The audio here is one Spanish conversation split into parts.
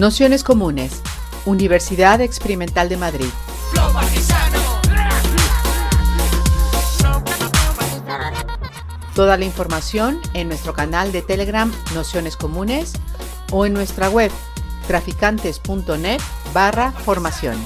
Nociones Comunes, Universidad Experimental de Madrid. Toda la información en nuestro canal de Telegram Nociones Comunes o en nuestra web traficantes.net barra formación.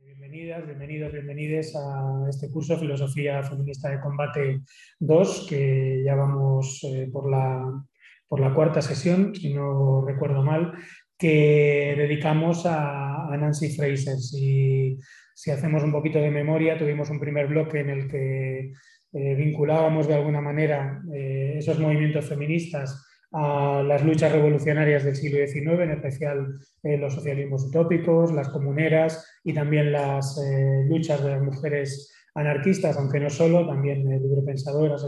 Bienvenidas, bienvenidos, bienvenides a este curso Filosofía Feminista de Combate 2, que ya vamos eh, por, la, por la cuarta sesión, si no recuerdo mal, que dedicamos a, Nancy Fraser. Si, hacemos un poquito de memoria, tuvimos un primer bloque en el que eh, vinculábamos de alguna manera eh, esos movimientos feministas a las luchas revolucionarias del siglo XIX, en especial eh, los socialismos utópicos, las comuneras y también las luchas de las mujeres anarquistas, aunque no solo, también librepensadoras,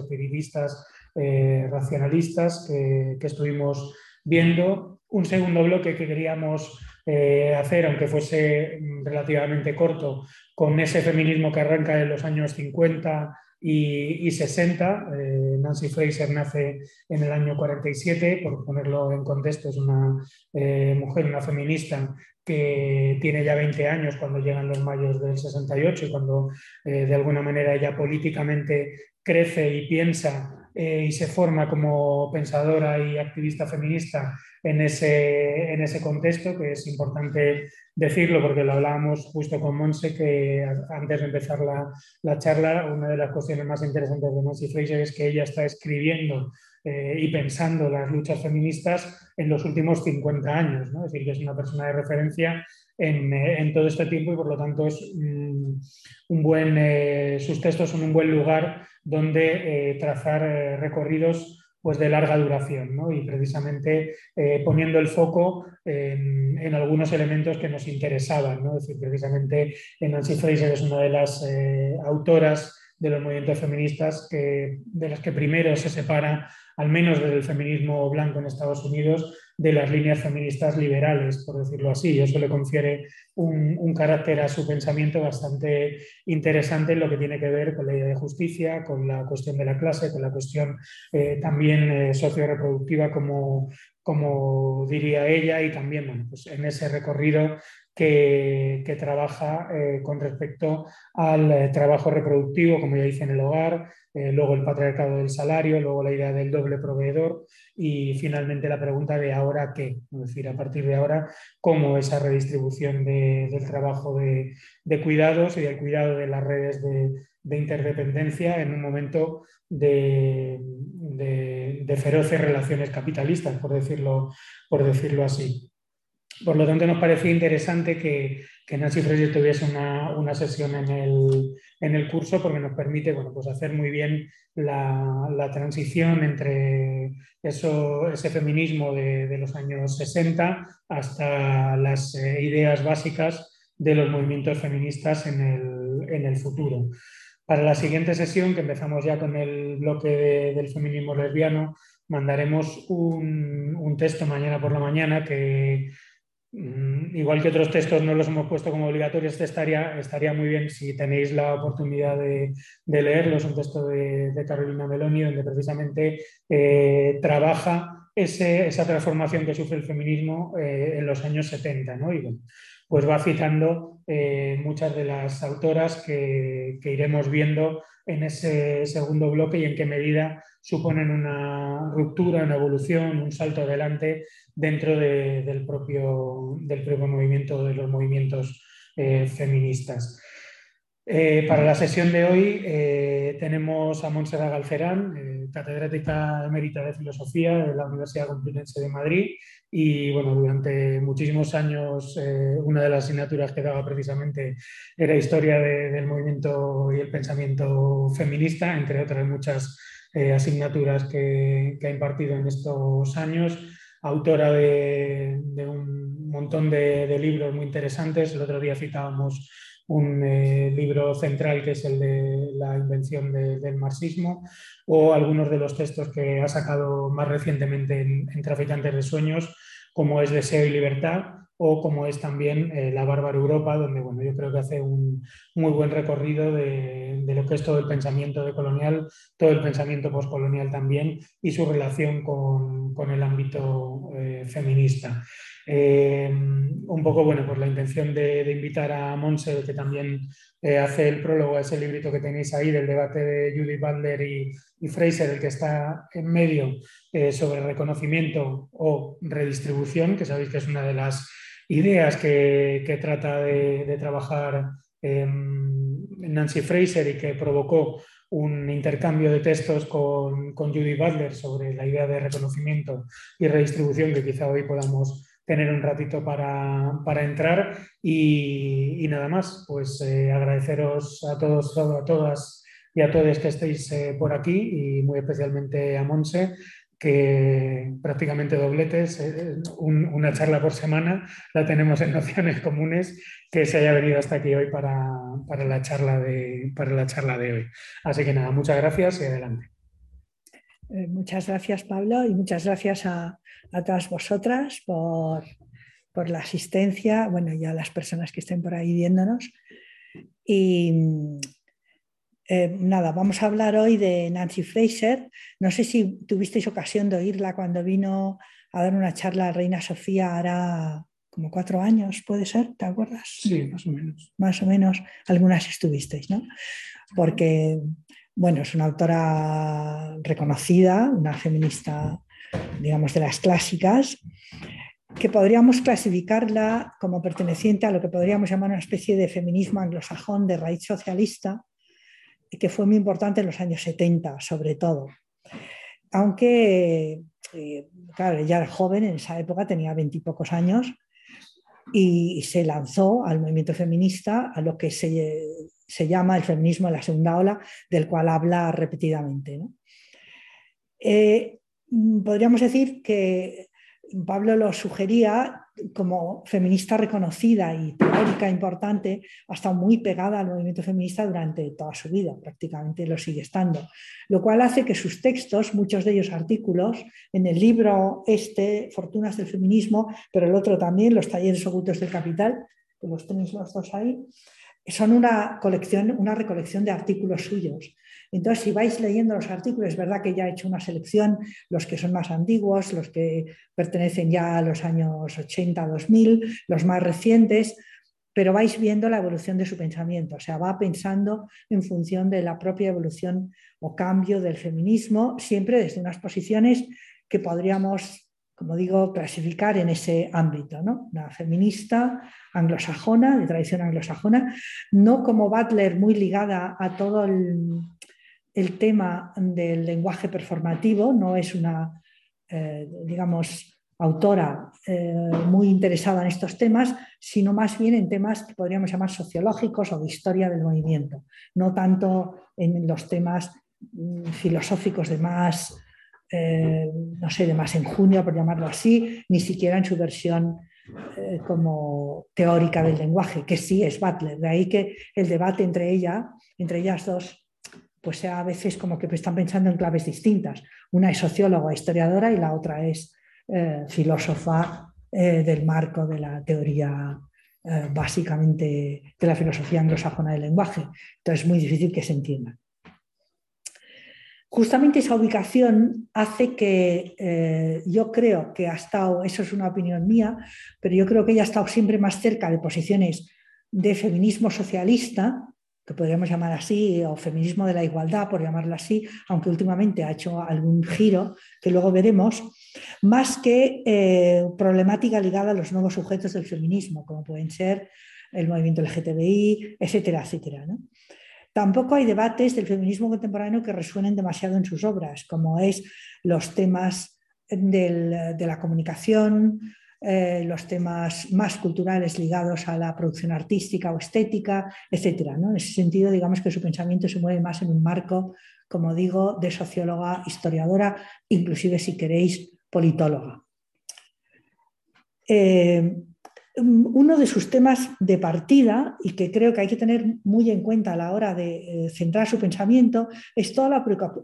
espiritistas, racionalistas que, estuvimos viendo. Un segundo bloque que queríamos eh, hacer, aunque fuese relativamente corto, con ese feminismo que arranca en los años 50 y, 60. Eh, Nancy Fraser nace en el año 47, por ponerlo en contexto, es una eh, mujer, una feminista que tiene ya 20 años cuando llegan los mayos del 68 y cuando de alguna manera ella políticamente crece y piensa eh, y se forma como pensadora y activista feminista en ese, en ese contexto, que es importante decirlo porque lo hablábamos justo con Monse, que antes de empezar la, la charla, una de las cuestiones más interesantes de Nancy Fraser es que ella está escribiendo eh, y pensando las luchas feministas en los últimos 50 años, ¿no? es decir, que es una persona de referencia en, eh, todo este tiempo y por lo tanto es un buen, sus textos son un buen lugar donde eh, trazar eh, recorridos pues, de larga duración ¿no? y precisamente eh, poniendo el foco en, algunos elementos que nos interesaban. ¿no? Es decir, precisamente Nancy Fraser es una de las autoras de los movimientos feministas que, de las que primero se separa, al menos desde el feminismo blanco en Estados Unidos, de las líneas feministas liberales, por decirlo así. Eso le confiere un, carácter a su pensamiento bastante interesante en lo que tiene que ver con la idea de justicia, con la cuestión de la clase, con la cuestión eh, también eh, socio-reproductiva, como, como diría ella, y también pues en ese recorrido que, trabaja eh, con respecto al eh, trabajo reproductivo, como ya dice en el hogar, eh, luego el patriarcado del salario, luego la idea del doble proveedor y finalmente la pregunta de ahora qué, es decir, a partir de ahora, cómo esa redistribución del trabajo de, cuidados y del cuidado de las redes de, interdependencia en un momento de, de, feroces relaciones capitalistas, por decirlo, por decirlo así. Por lo tanto, nos parecía interesante que, que Nancy Fraser tuviese una, sesión en el, curso porque nos permite bueno, pues hacer muy bien la, transición entre eso, ese feminismo de, los años 60 hasta las eh, ideas básicas de los movimientos feministas en el, futuro. Para la siguiente sesión, que empezamos ya con el bloque del feminismo lesbiano, mandaremos un, un texto mañana por la mañana que igual que otros textos no los hemos puesto como obligatorios, este estaría, estaría muy bien si tenéis la oportunidad de, leerlo. Es un texto de, Carolina Meloni donde precisamente eh, trabaja esa transformación que sufre el feminismo eh, en los años 70. ¿no? Y pues va citando eh, muchas de las autoras que iremos viendo en ese segundo bloque y en qué medida suponen una ruptura, una evolución, un salto adelante dentro del, propio, del propio movimiento, de los movimientos eh, feministas. Eh, para la sesión de hoy eh, tenemos a Montserrat Galcerán, catedrática emérita de Filosofía de la Universidad Complutense de Madrid y bueno, durante muchísimos años una de las asignaturas que daba precisamente era Historia del Movimiento y el Pensamiento Feminista, entre otras muchas eh, asignaturas que, ha impartido en estos años, autora de, un montón de, libros muy interesantes. El otro día citábamos un eh, libro central que es el de la invención del marxismo o algunos de los textos que ha sacado más recientemente en, Traficantes de Sueños, como es Deseo y Libertad o como es también eh, La Bárbara Europa, donde bueno, yo creo que hace un muy buen recorrido de, lo que es todo el pensamiento decolonial, todo el pensamiento postcolonial también y su relación con, el ámbito eh, feminista. Eh, un poco, bueno, pues la intención de, invitar a Monse, que también hace el prólogo a ese librito que tenéis ahí del debate de Judith Butler y Fraser, el que está en medio sobre reconocimiento o redistribución, que sabéis que es una de las ideas que, trata de, trabajar Nancy Fraser y que provocó un intercambio de textos con, Judy Butler sobre la idea de reconocimiento y redistribución que quizá hoy podamos tener un ratito para, entrar. Y, nada más, pues eh, agradeceros a todos, a todas y a todos que estéis eh, por aquí y muy especialmente a Monse que prácticamente dobletes, eh, una charla por semana, la tenemos en Nociones Comunes, que se haya venido hasta aquí hoy para, la, charla de, para la charla de hoy. Así que nada, muchas gracias y adelante. Eh, muchas gracias, Pablo, y muchas gracias a, todas vosotras por, por, la asistencia, bueno, y a las personas que estén por ahí viéndonos. Y eh, nada, vamos a hablar hoy de Nancy Fraser. No sé si tuvisteis ocasión de oírla cuando vino a dar una charla a Reina Sofía hará como cuatro años, ¿puede ser? ¿Te acuerdas? Sí, más o menos. Más o menos, algunas estuvisteis, ¿no? Porque, bueno, es una autora reconocida, una feminista, digamos, de las clásicas, que podríamos clasificarla como perteneciente a lo que podríamos llamar una especie de feminismo anglosajón de raíz socialista, que fue muy importante en los años 70, sobre todo. Aunque, eh, claro, ella era joven, en esa época tenía veintipocos años, y se lanzó al movimiento feminista, a lo que se, llama el feminismo de la segunda ola, del cual habla repetidamente. Eh, podríamos decir que Pablo lo sugería como feminista reconocida y teórica importante, ha estado muy pegada al movimiento feminista durante toda su vida, prácticamente lo sigue estando, lo cual hace que sus textos, muchos de ellos artículos, en el libro este, Fortunas del Feminismo, pero el otro también, Los Talleres Ocultos del Capital, que los tenéis los dos ahí, son una colección, una recolección de artículos suyos. Entonces, si vais leyendo los artículos, es verdad que ya he hecho una selección, los que son más antiguos, los que pertenecen ya a los años 80, 2000, los más recientes, pero vais viendo la evolución de su pensamiento, o sea, va pensando en función de la propia evolución o cambio del feminismo, siempre desde unas posiciones que podríamos como digo, clasificar en ese ámbito, ¿no? Una feminista anglosajona, de tradición anglosajona, no como Butler muy ligada a todo el, tema del lenguaje performativo, no es una, eh, digamos, autora eh, muy interesada en estos temas, sino más bien en temas que podríamos llamar sociológicos o de historia del movimiento, no tanto en los temas mm, filosóficos de más eh, no sé, de más en junio, por llamarlo así, ni siquiera en su versión como teórica del lenguaje, que sí es Butler. De ahí que el debate entre ella, entre ellas dos, pues a veces como que están pensando en claves distintas. Una es socióloga, historiadora, y la otra es eh, filósofa del marco de la teoría básicamente de la filosofía anglosajona del lenguaje. Entonces es muy difícil que se entiendan justamente esa ubicación hace que eh, yo creo que ha estado, eso es una opinión mía, pero yo creo que ella ha estado siempre más cerca de posiciones de feminismo socialista, que podríamos llamar así, o feminismo de la igualdad, por llamarlo así, aunque últimamente ha hecho algún giro que luego veremos, más que eh, problemática ligada a los nuevos sujetos del feminismo, como pueden ser el movimiento LGTBI, etcétera, etcétera. ¿no? Tampoco hay debates del feminismo contemporáneo que resuenen demasiado en sus obras, como es los temas de la comunicación, eh, los temas más culturales ligados a la producción artística o estética, etc. En ese sentido, digamos que su pensamiento se mueve más en un marco, como digo, de socióloga, historiadora, inclusive si queréis, politóloga. Eh, uno de sus temas de partida y que creo que hay que tener muy en cuenta a la hora de eh, centrar su pensamiento es toda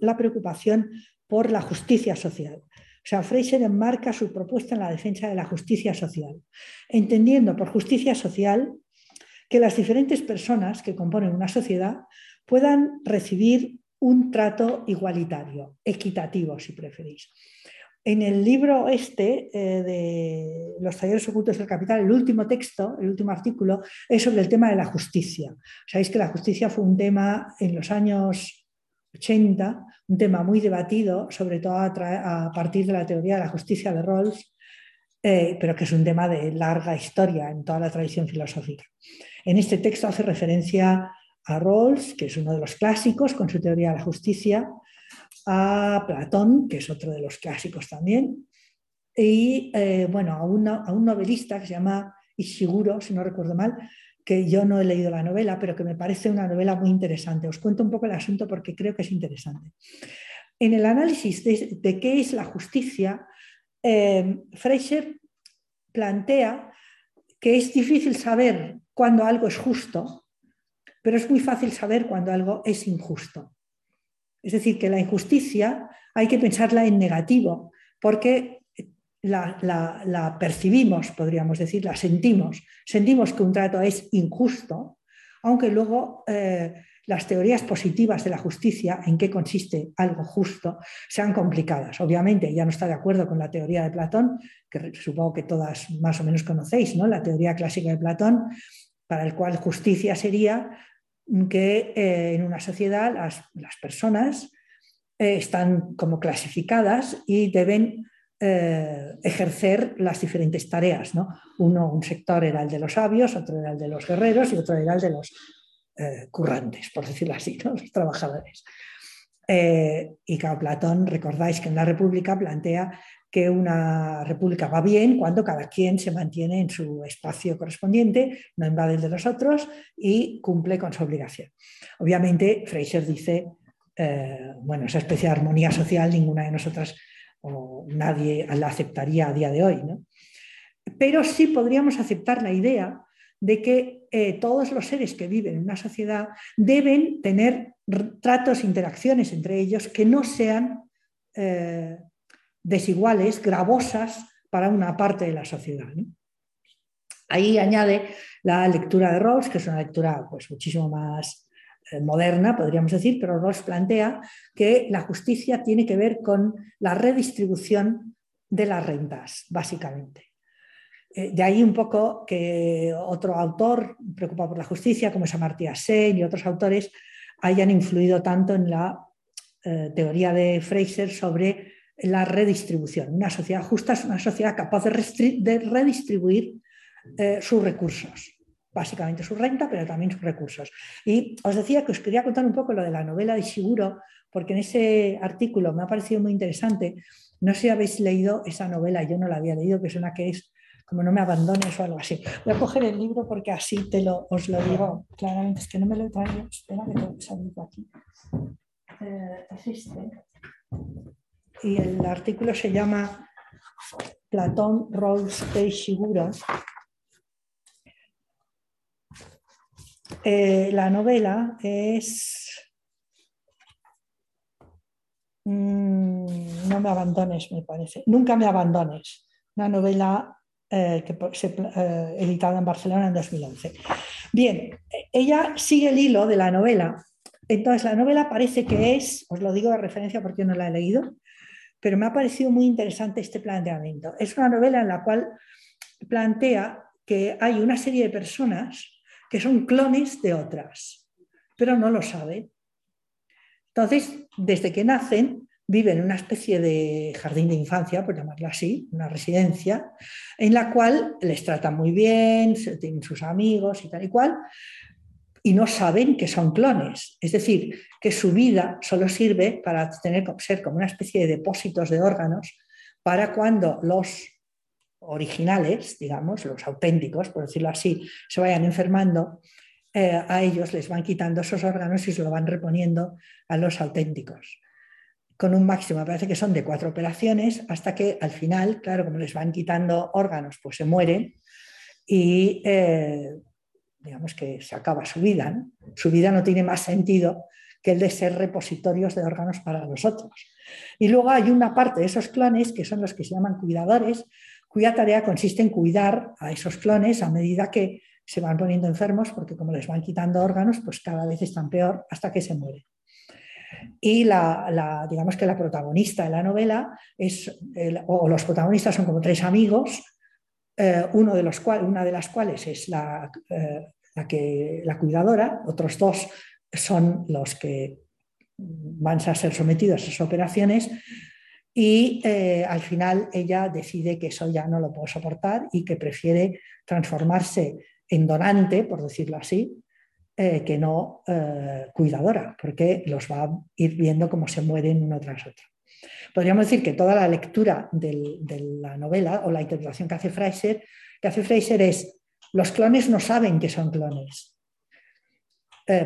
la preocupación por la justicia social. Sea, Fraser enmarca su propuesta en la defensa de la justicia social, entendiendo por justicia social que las diferentes personas que componen una sociedad puedan recibir un trato igualitario, equitativo, si preferís. En el libro este eh, de Los talleres ocultos del capital, el último texto, el último artículo, es sobre el tema de la justicia. Sabéis que la justicia fue un tema en los años 80, un tema muy debatido, sobre todo a, partir de la teoría de la justicia de Rawls, eh, pero que es un tema de larga historia en toda la tradición filosófica. En este texto hace referencia a Rawls, que es uno de los clásicos con su teoría de la justicia, a Platón, que es otro de los clásicos también, y eh, bueno, a, a, un novelista que se llama Ishiguro, si no recuerdo mal, que yo no he leído la novela, pero que me parece una novela muy interesante. Os cuento un poco el asunto porque creo que es interesante. En el análisis de, qué es la justicia, eh, Fraser plantea que es difícil saber cuándo algo es justo, pero es muy fácil saber cuándo algo es injusto. Es decir, que la injusticia hay que pensarla en negativo, porque la, percibimos, podríamos decir, la sentimos. Sentimos que un trato es injusto, aunque luego eh, las teorías positivas de la justicia, en qué consiste algo justo, sean complicadas. Obviamente, ya no está de acuerdo con la teoría de Platón, que supongo que todas más o menos conocéis, ¿no? la teoría clásica de Platón, para el cual justicia sería que eh, en una sociedad las, personas eh, están como clasificadas y deben eh, ejercer las diferentes tareas. ¿no? Uno, un sector era el de los sabios, otro era el de los guerreros y otro era el de los currantes, por decirlo así, los trabajadores. y claro, Platón, recordáis que en la República plantea que una república va bien cuando cada quien se mantiene en su espacio correspondiente, no invade el de los otros y cumple con su obligación. Obviamente, Fraser dice, eh, bueno, esa especie de armonía social ninguna de nosotras o nadie la aceptaría a día de hoy. Pero sí podríamos aceptar la idea de que eh, todos los seres que viven en una sociedad deben tener tratos, interacciones entre ellos que no sean eh, desiguales, gravosas para una parte de la sociedad. Ahí añade la lectura de Rawls, que es una lectura pues, muchísimo más moderna, podríamos decir, pero Rawls plantea que la justicia tiene que ver con la redistribución de las rentas, básicamente. Eh, de ahí un poco que otro autor preocupado por la justicia, como es Amartya Sen y otros autores, hayan influido tanto en la eh, teoría de Fraser sobre la redistribución. Una sociedad justa es una sociedad capaz de, redistribuir eh, sus recursos, básicamente su renta, pero también sus recursos. Y os decía que os quería contar un poco lo de la novela de Shiguro, porque en ese artículo me ha parecido muy interesante. No sé si habéis leído esa novela, yo no la había leído, que es una que es como no me abandones o algo así. Voy a coger el libro porque así te lo, os lo digo claramente. Es que no me lo he traído. Espera que tengo que aquí. Eh, es este y el artículo se llama Platón, Rawls e Shiguro. Eh, la novela es mm, No me abandones, me parece. Nunca me abandones. Una novela eh, que se, eh, editada en Barcelona en 2011. Bien, ella sigue el hilo de la novela. Entonces, la novela parece que es, os lo digo de referencia porque no la he leído, pero me ha parecido muy interesante este planteamiento. Es una novela en la cual plantea que hay una serie de personas que son clones de otras, pero no lo saben. Entonces, desde que nacen, viven en una especie de jardín de infancia, por llamarlo así, una residencia, en la cual les tratan muy bien, tienen sus amigos y tal y cual, y no saben que son clones. Es decir, que su vida solo sirve para tener, ser como una especie de depósitos de órganos para cuando los originales, digamos, los auténticos, por decirlo así, se vayan enfermando, eh, a ellos les van quitando esos órganos y se lo van reponiendo a los auténticos. Con un máximo, parece que son de cuatro operaciones, hasta que al final, claro, como les van quitando órganos, pues se mueren y eh, digamos que se acaba su vida. Su vida no tiene más sentido que el de ser repositorios de órganos para los otros. Y luego hay una parte de esos clones que son los que se llaman cuidadores, cuya tarea consiste en cuidar a esos clones a medida que se van poniendo enfermos, porque como les van quitando órganos, pues cada vez están peor hasta que se mueren. Y la, digamos que la protagonista de la novela es, o los protagonistas son como tres amigos, eh, uno de los una de las cuales es la, eh, la, que, la cuidadora, otros dos son los que van a ser sometidos a esas operaciones y eh, al final ella decide que eso ya no lo puede soportar y que prefiere transformarse en donante, por decirlo así, eh, que no eh, cuidadora, porque los va a ir viendo cómo se mueren uno tras otro. Podríamos decir que toda la lectura de la novela o la interpretación que hace Fraser, que hace Fraser es los clones no saben que son clones,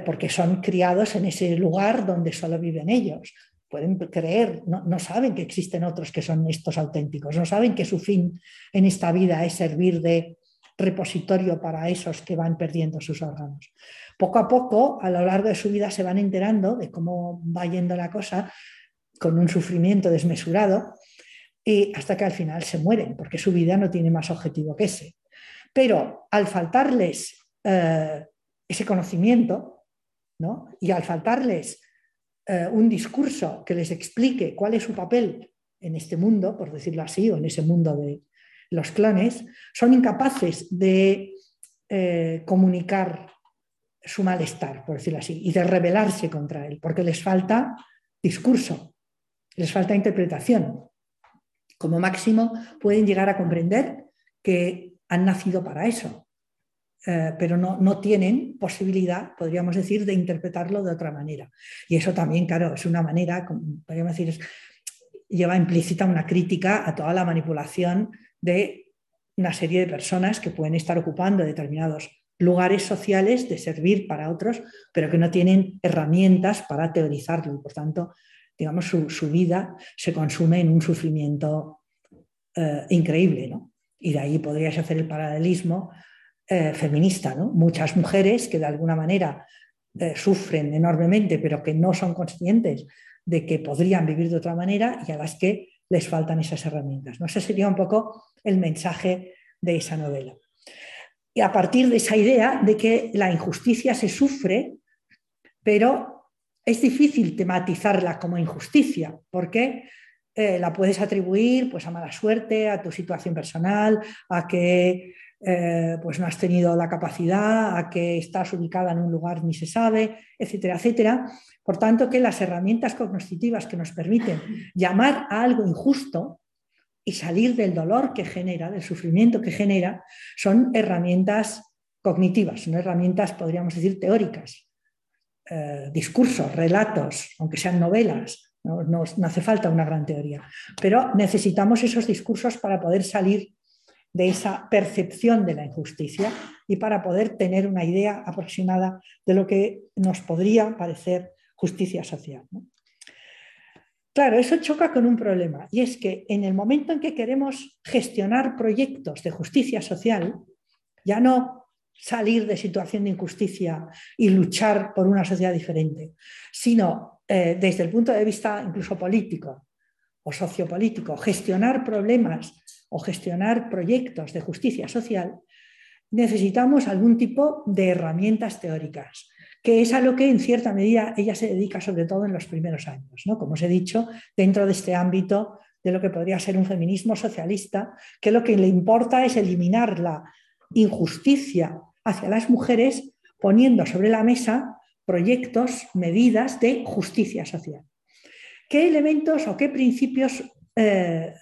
porque son criados en ese lugar donde solo viven ellos pueden creer, no, saben que existen otros que son estos auténticos, no saben que su fin en esta vida es servir de repositorio para esos que van perdiendo sus órganos. Poco a poco, a lo largo de su vida, se van enterando de cómo va yendo la cosa con un sufrimiento desmesurado y hasta que al final se mueren, porque su vida no tiene más objetivo que ese. Pero al faltarles eh, ese conocimiento ¿no? y al faltarles eh, un discurso que les explique cuál es su papel en este mundo, por decirlo así, o en ese mundo de los clones, son incapaces de eh, comunicar su malestar, por decirlo así, y de rebelarse contra él, porque les falta discurso, les falta interpretación. Como máximo pueden llegar a comprender que han nacido para eso, eh, pero no, no, tienen posibilidad, podríamos decir, de interpretarlo de otra manera. Y eso también, claro, es una manera, podríamos decir, lleva implícita una crítica a toda la manipulación de una serie de personas que pueden estar ocupando determinados lugares sociales de servir para otros, pero que no tienen herramientas para teorizarlo y por tanto, digamos, su, su vida se consume en un sufrimiento eh, increíble. ¿no? Y de ahí podrías hacer el paralelismo eh, feminista. Muchas mujeres que de alguna manera eh, sufren enormemente, pero que no son conscientes de que podrían vivir de otra manera y a las que les faltan esas herramientas. ¿no? Ese sería un poco el mensaje de esa novela. Y a partir de esa idea de que la injusticia se sufre, pero es difícil tematizarla como injusticia, porque eh, la puedes atribuir pues, a mala suerte, a tu situación personal, a que eh, pues no has tenido la capacidad, a que estás ubicada en un lugar ni se sabe, etcétera, etcétera. Por tanto, que las herramientas cognitivas que nos permiten llamar a algo injusto y salir del dolor que genera, del sufrimiento que genera, son herramientas cognitivas, son herramientas, podríamos decir, teóricas, eh, discursos, relatos, aunque sean novelas, no hace falta una gran teoría, pero necesitamos esos discursos para poder salir de esa percepción de la injusticia y para poder tener una idea aproximada de lo que nos podría parecer justicia social. Claro, eso choca con un problema y es que en el momento en que queremos gestionar proyectos de justicia social, ya no salir de situación de injusticia y luchar por una sociedad diferente, sino eh, desde el punto de vista incluso político o sociopolítico, gestionar problemas o gestionar proyectos de justicia social, necesitamos algún tipo de herramientas teóricas, que es a lo que en cierta medida ella se dedica sobre todo en los primeros años, ¿no? como os he dicho, dentro de este ámbito de lo que podría ser un feminismo socialista, que lo que le importa es eliminar la injusticia hacia las mujeres poniendo sobre la mesa proyectos, medidas de justicia social. ¿Qué elementos o qué principios eh,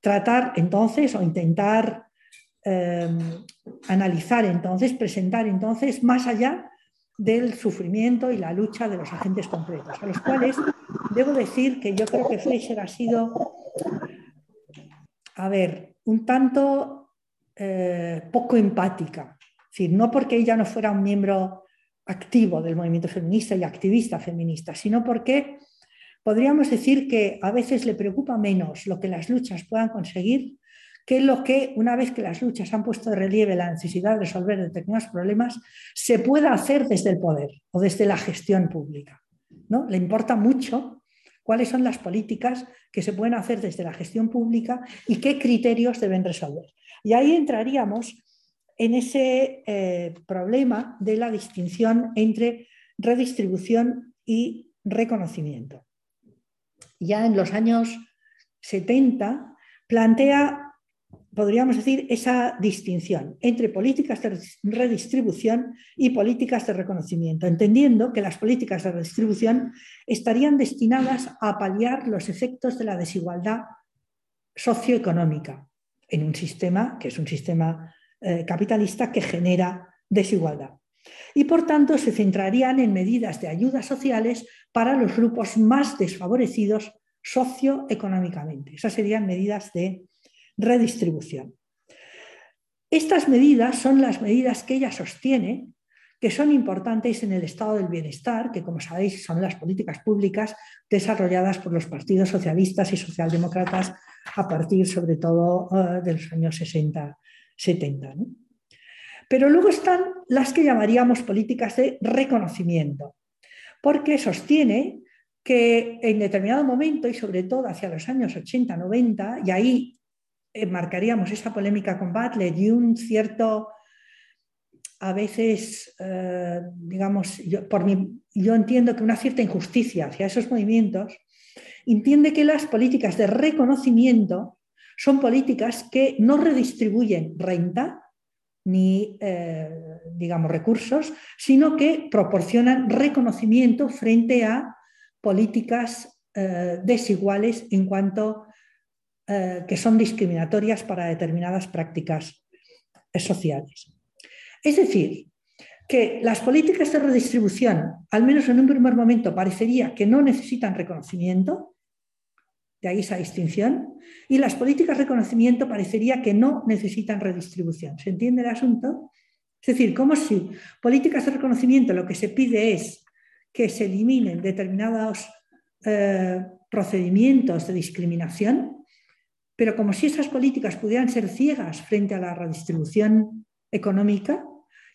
tratar entonces o intentar em, analizar entonces, presentar entonces más allá del sufrimiento y la lucha de los agentes concretos, a los cuales debo decir que yo creo que Fleischer ha sido, a ver, un tanto eh, poco empática. Es decir, no porque ella no fuera un miembro activo del movimiento feminista y activista feminista, sino porque podríamos decir que a veces le preocupa menos lo que las luchas puedan conseguir que lo que, una vez que las luchas han puesto de relieve la necesidad de resolver determinados problemas, se pueda hacer desde el poder o desde la gestión pública. ¿no? Le importa mucho cuáles son las políticas que se pueden hacer desde la gestión pública y qué criterios deben resolver. Y ahí entraríamos en ese eh, problema de la distinción entre redistribución y reconocimiento. Ya en los años 70 plantea podríamos decir, esa distinción entre políticas de redistribución y políticas de reconocimiento, entendiendo que las políticas de redistribución estarían destinadas a paliar los efectos de la desigualdad socioeconómica en un sistema que es un sistema eh, capitalista que genera desigualdad. Y por tanto se centrarían en medidas de ayudas sociales para los grupos más desfavorecidos socioeconómicamente. Esas serían medidas de redistribución. Estas medidas son las medidas que ella sostiene que son importantes en el estado del bienestar, que como sabéis son las políticas públicas desarrolladas por los partidos socialistas y socialdemócratas a partir sobre todo eh, de los años 60-70. Pero luego están las que llamaríamos políticas de reconocimiento, porque sostiene que en determinado momento y sobre todo hacia los años 80-90, y ahí marcaríamos esa polémica con Butler y un cierto, a veces, eh, digamos, yo entiendo que una cierta injusticia hacia esos movimientos, entiende que las políticas de reconocimiento son políticas que no redistribuyen renta ni, eh, digamos, recursos, sino que proporcionan reconocimiento frente a políticas eh, desiguales en cuanto eh, que son discriminatorias para determinadas prácticas sociales. Es decir, que las políticas de redistribución, al menos en un primer momento, parecería que no necesitan reconocimiento, de ahí esa distinción, y las políticas de reconocimiento parecería que no necesitan redistribución. ¿Se entiende el asunto? Es decir, como si políticas de reconocimiento lo que se pide es que se eliminen determinados eh, procedimientos de discriminación, pero como si esas políticas pudieran ser ciegas frente a la redistribución económica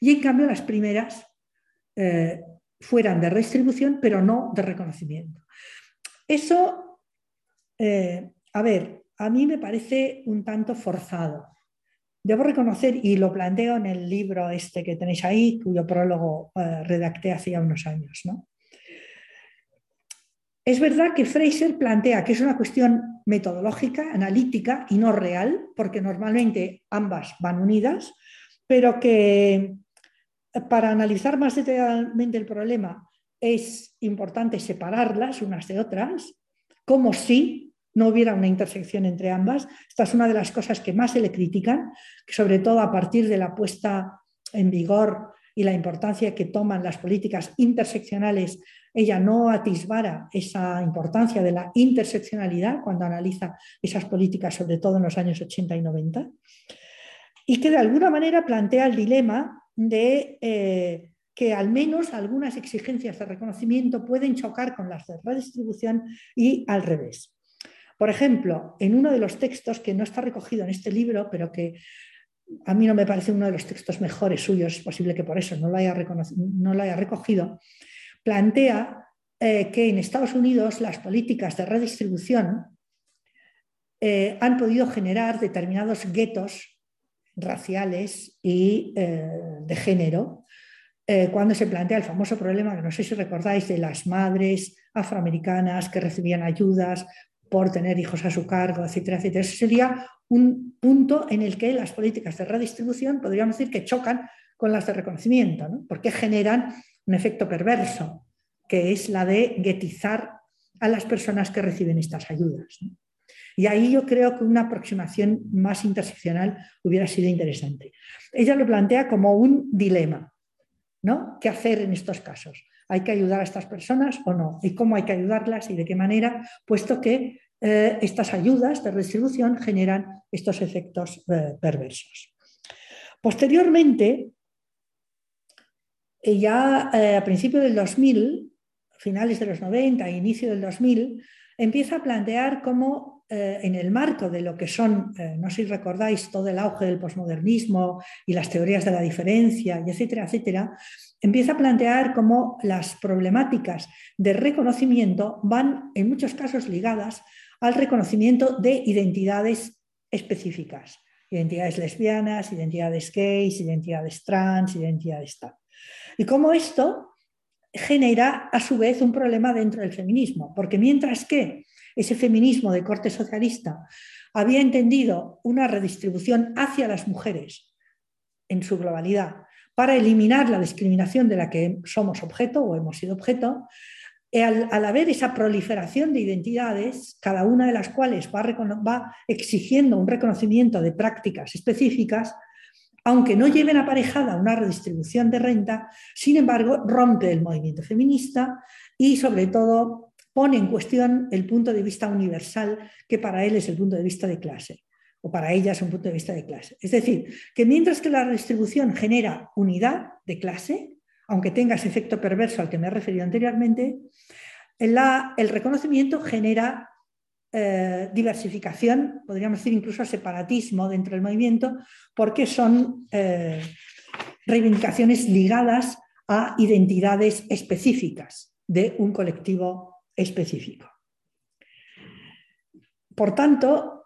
y en cambio las primeras eh, fueran de redistribución, pero no de reconocimiento. Eso, eh, a ver, a mí me parece un tanto forzado. Debo reconocer, y lo planteo en el libro este que tenéis ahí, cuyo prólogo eh, redacté hace unos años, ¿no? Es verdad que Fraser plantea que es una cuestión metodológica, analítica y no real, porque normalmente ambas van unidas, pero que para analizar más detalladamente el problema es importante separarlas unas de otras, como si no hubiera una intersección entre ambas. Esta es una de las cosas que más se le critican, sobre todo a partir de la puesta en vigor y la importancia que toman las políticas interseccionales ella no atisbara esa importancia de la interseccionalidad cuando analiza esas políticas, sobre todo en los años 80 y 90, y que de alguna manera plantea el dilema de eh, que al menos algunas exigencias de reconocimiento pueden chocar con las de redistribución y al revés. Por ejemplo, en uno de los textos que no está recogido en este libro, pero que a mí no me parece uno de los textos mejores suyos, es posible que por eso no lo haya, recogido, plantea eh, que en Estados Unidos las políticas de redistribución eh, han podido generar determinados guetos raciales y eh, de género, cuando se plantea el famoso problema, que no sé si recordáis, de las madres afroamericanas que recibían ayudas por tener hijos a su cargo, etcétera, etcétera. Ese sería un punto en el que las políticas de redistribución podríamos decir que chocan con las de reconocimiento, porque generan un efecto perverso, que es la de guetizar a las personas que reciben estas ayudas. Y ahí yo creo que una aproximación más interseccional hubiera sido interesante. Ella lo plantea como un dilema. ¿no? ¿Qué hacer en estos casos? ¿Hay que ayudar a estas personas o no? ¿Y cómo hay que ayudarlas y de qué manera? Puesto que eh, estas ayudas de redistribución generan estos efectos eh, perversos. Posteriormente, ya eh, a principios del 2000, finales de los 90 e inicio del 2000, empieza a plantear cómo eh, en el marco de lo que son, eh, no sé si recordáis, todo el auge del posmodernismo y las teorías de la diferencia, y etcétera, etcétera, empieza a plantear cómo las problemáticas de reconocimiento van en muchos casos ligadas al reconocimiento de identidades específicas, identidades lesbianas, identidades gays, identidades trans, identidades tal. Y cómo esto genera a su vez un problema dentro del feminismo, porque mientras que ese feminismo de corte socialista había entendido una redistribución hacia las mujeres en su globalidad para eliminar la discriminación de la que somos objeto o hemos sido objeto, al, haber esa proliferación de identidades, cada una de las cuales va, va exigiendo un reconocimiento de prácticas específicas, aunque no lleven aparejada una redistribución de renta, sin embargo, rompe el movimiento feminista y sobre todo pone en cuestión el punto de vista universal que para él es el punto de vista de clase, o para ella es un punto de vista de clase. Es decir, que mientras que la redistribución genera unidad de clase, aunque tenga ese efecto perverso al que me he referido anteriormente, el reconocimiento genera eh, diversificación, podríamos decir incluso separatismo dentro del movimiento, porque son eh, reivindicaciones ligadas a identidades específicas de un colectivo específico. Por tanto,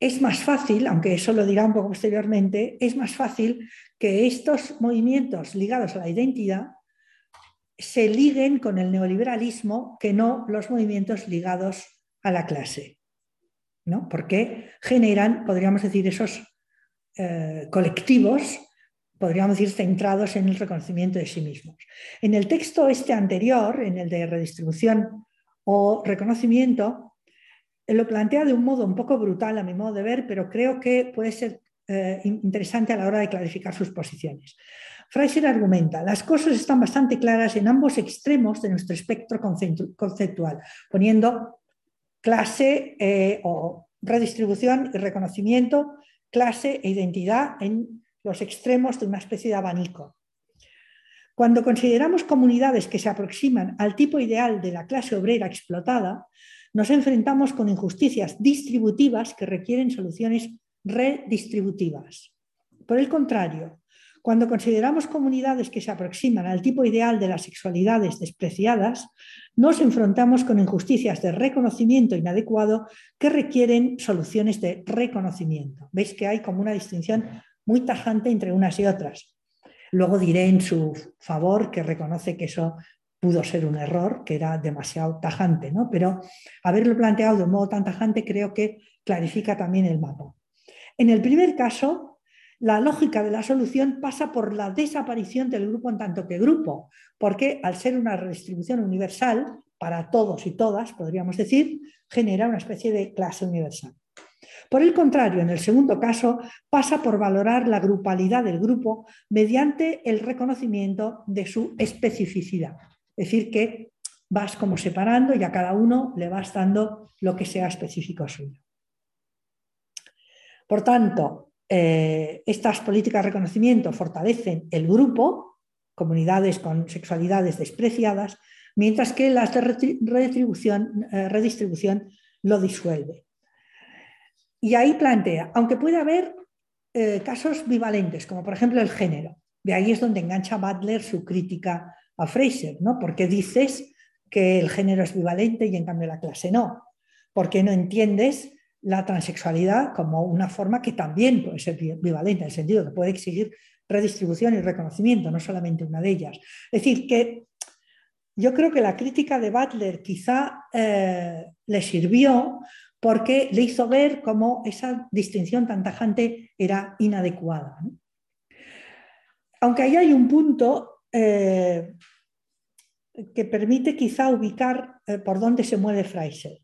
es más fácil, aunque eso lo dirá un poco posteriormente, es más fácil que estos movimientos ligados a la identidad se liguen con el neoliberalismo que no los movimientos ligados a la clase. ¿no? Porque generan, podríamos decir, esos eh, colectivos podríamos decir, centrados en el reconocimiento de sí mismos. En el texto este anterior, en el de redistribución o reconocimiento, lo plantea de un modo un poco brutal a mi modo de ver, pero creo que puede ser eh, interesante a la hora de clarificar sus posiciones. Fraser argumenta, las cosas están bastante claras en ambos extremos de nuestro espectro conceptual, poniendo clase eh, o redistribución y reconocimiento, clase e identidad en los extremos de una especie de abanico. Cuando consideramos comunidades que se aproximan al tipo ideal de la clase obrera explotada, nos enfrentamos con injusticias distributivas que requieren soluciones redistributivas. Por el contrario, cuando consideramos comunidades que se aproximan al tipo ideal de las sexualidades despreciadas, nos enfrentamos con injusticias de reconocimiento inadecuado que requieren soluciones de reconocimiento. Veis que hay como una distinción muy tajante entre unas y otras. Luego diré en su favor que reconoce que eso pudo ser un error, que era demasiado tajante, ¿no? pero haberlo planteado de un modo tan tajante creo que clarifica también el mapa. En el primer caso, la lógica de la solución pasa por la desaparición del grupo en tanto que grupo, porque al ser una redistribución universal para todos y todas, podríamos decir, genera una especie de clase universal. Por el contrario, en el segundo caso, pasa por valorar la grupalidad del grupo mediante el reconocimiento de su especificidad. Es decir, que vas como separando y a cada uno le vas dando lo que sea específico suyo. Por tanto, eh, estas políticas de reconocimiento fortalecen el grupo, comunidades con sexualidades despreciadas, mientras que las de redistribución, eh, redistribución lo disuelve. Y ahí plantea, aunque puede haber eh, casos bivalentes, como por ejemplo el género, de ahí es donde engancha Butler su crítica a Fraser, ¿no? Porque dices que el género es bivalente y en cambio la clase no. Porque no entiendes la transexualidad como una forma que también puede ser bivalente, en el sentido que puede exigir redistribución y reconocimiento, no solamente una de ellas. Es decir, que yo creo que la crítica de Butler quizá eh, le sirvió porque le hizo ver cómo esa distinción tan tajante era inadecuada. Aunque ahí hay un punto eh, que permite quizá ubicar eh, por dónde se mueve Fraser.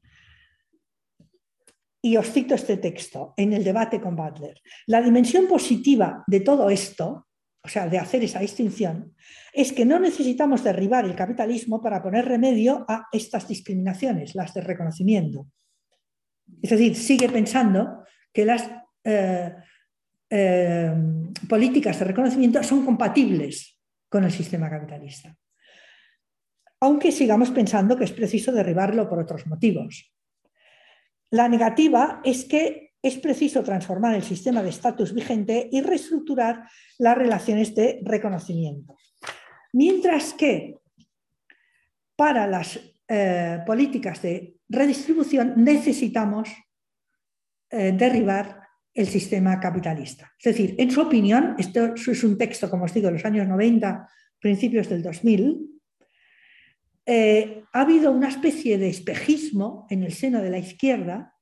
Y os cito este texto en el debate con Butler. La dimensión positiva de todo esto, o sea, de hacer esa distinción, es que no necesitamos derribar el capitalismo para poner remedio a estas discriminaciones, las de reconocimiento. Es decir, sigue pensando que las eh, eh, políticas de reconocimiento son compatibles con el sistema capitalista. Aunque sigamos pensando que es preciso derribarlo por otros motivos. La negativa es que es preciso transformar el sistema de estatus vigente y reestructurar las relaciones de reconocimiento. Mientras que para las eh, políticas de redistribución necesitamos eh, derribar el sistema capitalista. Es decir, en su opinión, esto es un texto, como os digo, de los años 90, principios del 2000, eh, ha habido una especie de espejismo en el seno de la izquierda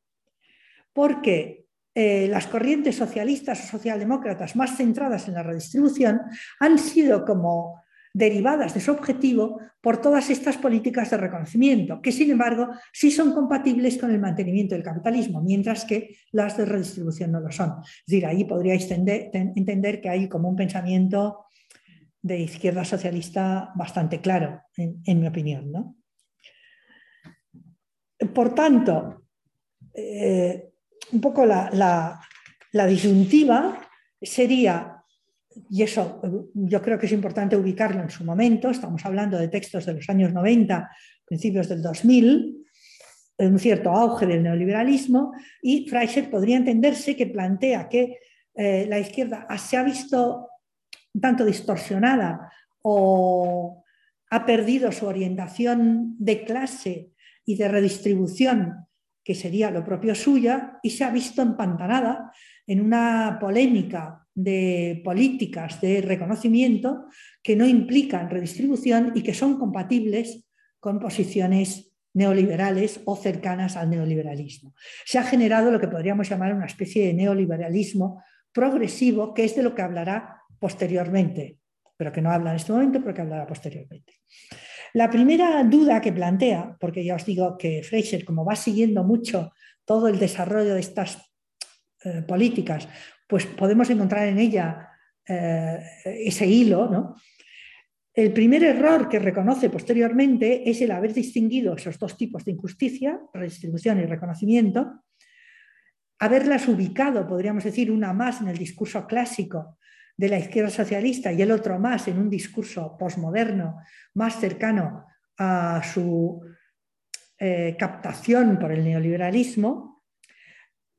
porque eh, las corrientes socialistas o socialdemócratas más centradas en la redistribución han sido como derivadas de su objetivo por todas estas políticas de reconocimiento, que sin embargo sí son compatibles con el mantenimiento del capitalismo, mientras que las de redistribución no lo son. Es decir, ahí podríais entender que hay como un pensamiento de izquierda socialista bastante claro, en, mi opinión. Por tanto, eh, un poco la, disyuntiva sería, y eso yo creo que es importante ubicarlo en su momento, estamos hablando de textos de los años 90, principios del 2000, un cierto auge del neoliberalismo, y Freiser podría entenderse que plantea que eh, la izquierda se ha visto tanto distorsionada o ha perdido su orientación de clase y de redistribución que sería lo propio suya, y se ha visto empantanada en una polémica de políticas de reconocimiento que no implican redistribución y que son compatibles con posiciones neoliberales o cercanas al neoliberalismo. Se ha generado lo que podríamos llamar una especie de neoliberalismo progresivo, que es de lo que hablará posteriormente, pero que no habla en este momento, pero que hablará posteriormente. La primera duda que plantea, porque ya os digo que Fraser, como va siguiendo mucho todo el desarrollo de estas eh, políticas, pues podemos encontrar en ella eh, ese hilo, ¿no? El primer error que reconoce posteriormente es el haber distinguido esos dos tipos de injusticia, redistribución y reconocimiento, haberlas ubicado, podríamos decir, una más en el discurso clásico de la izquierda socialista y el otro más en un discurso posmoderno más cercano a su eh, captación por el neoliberalismo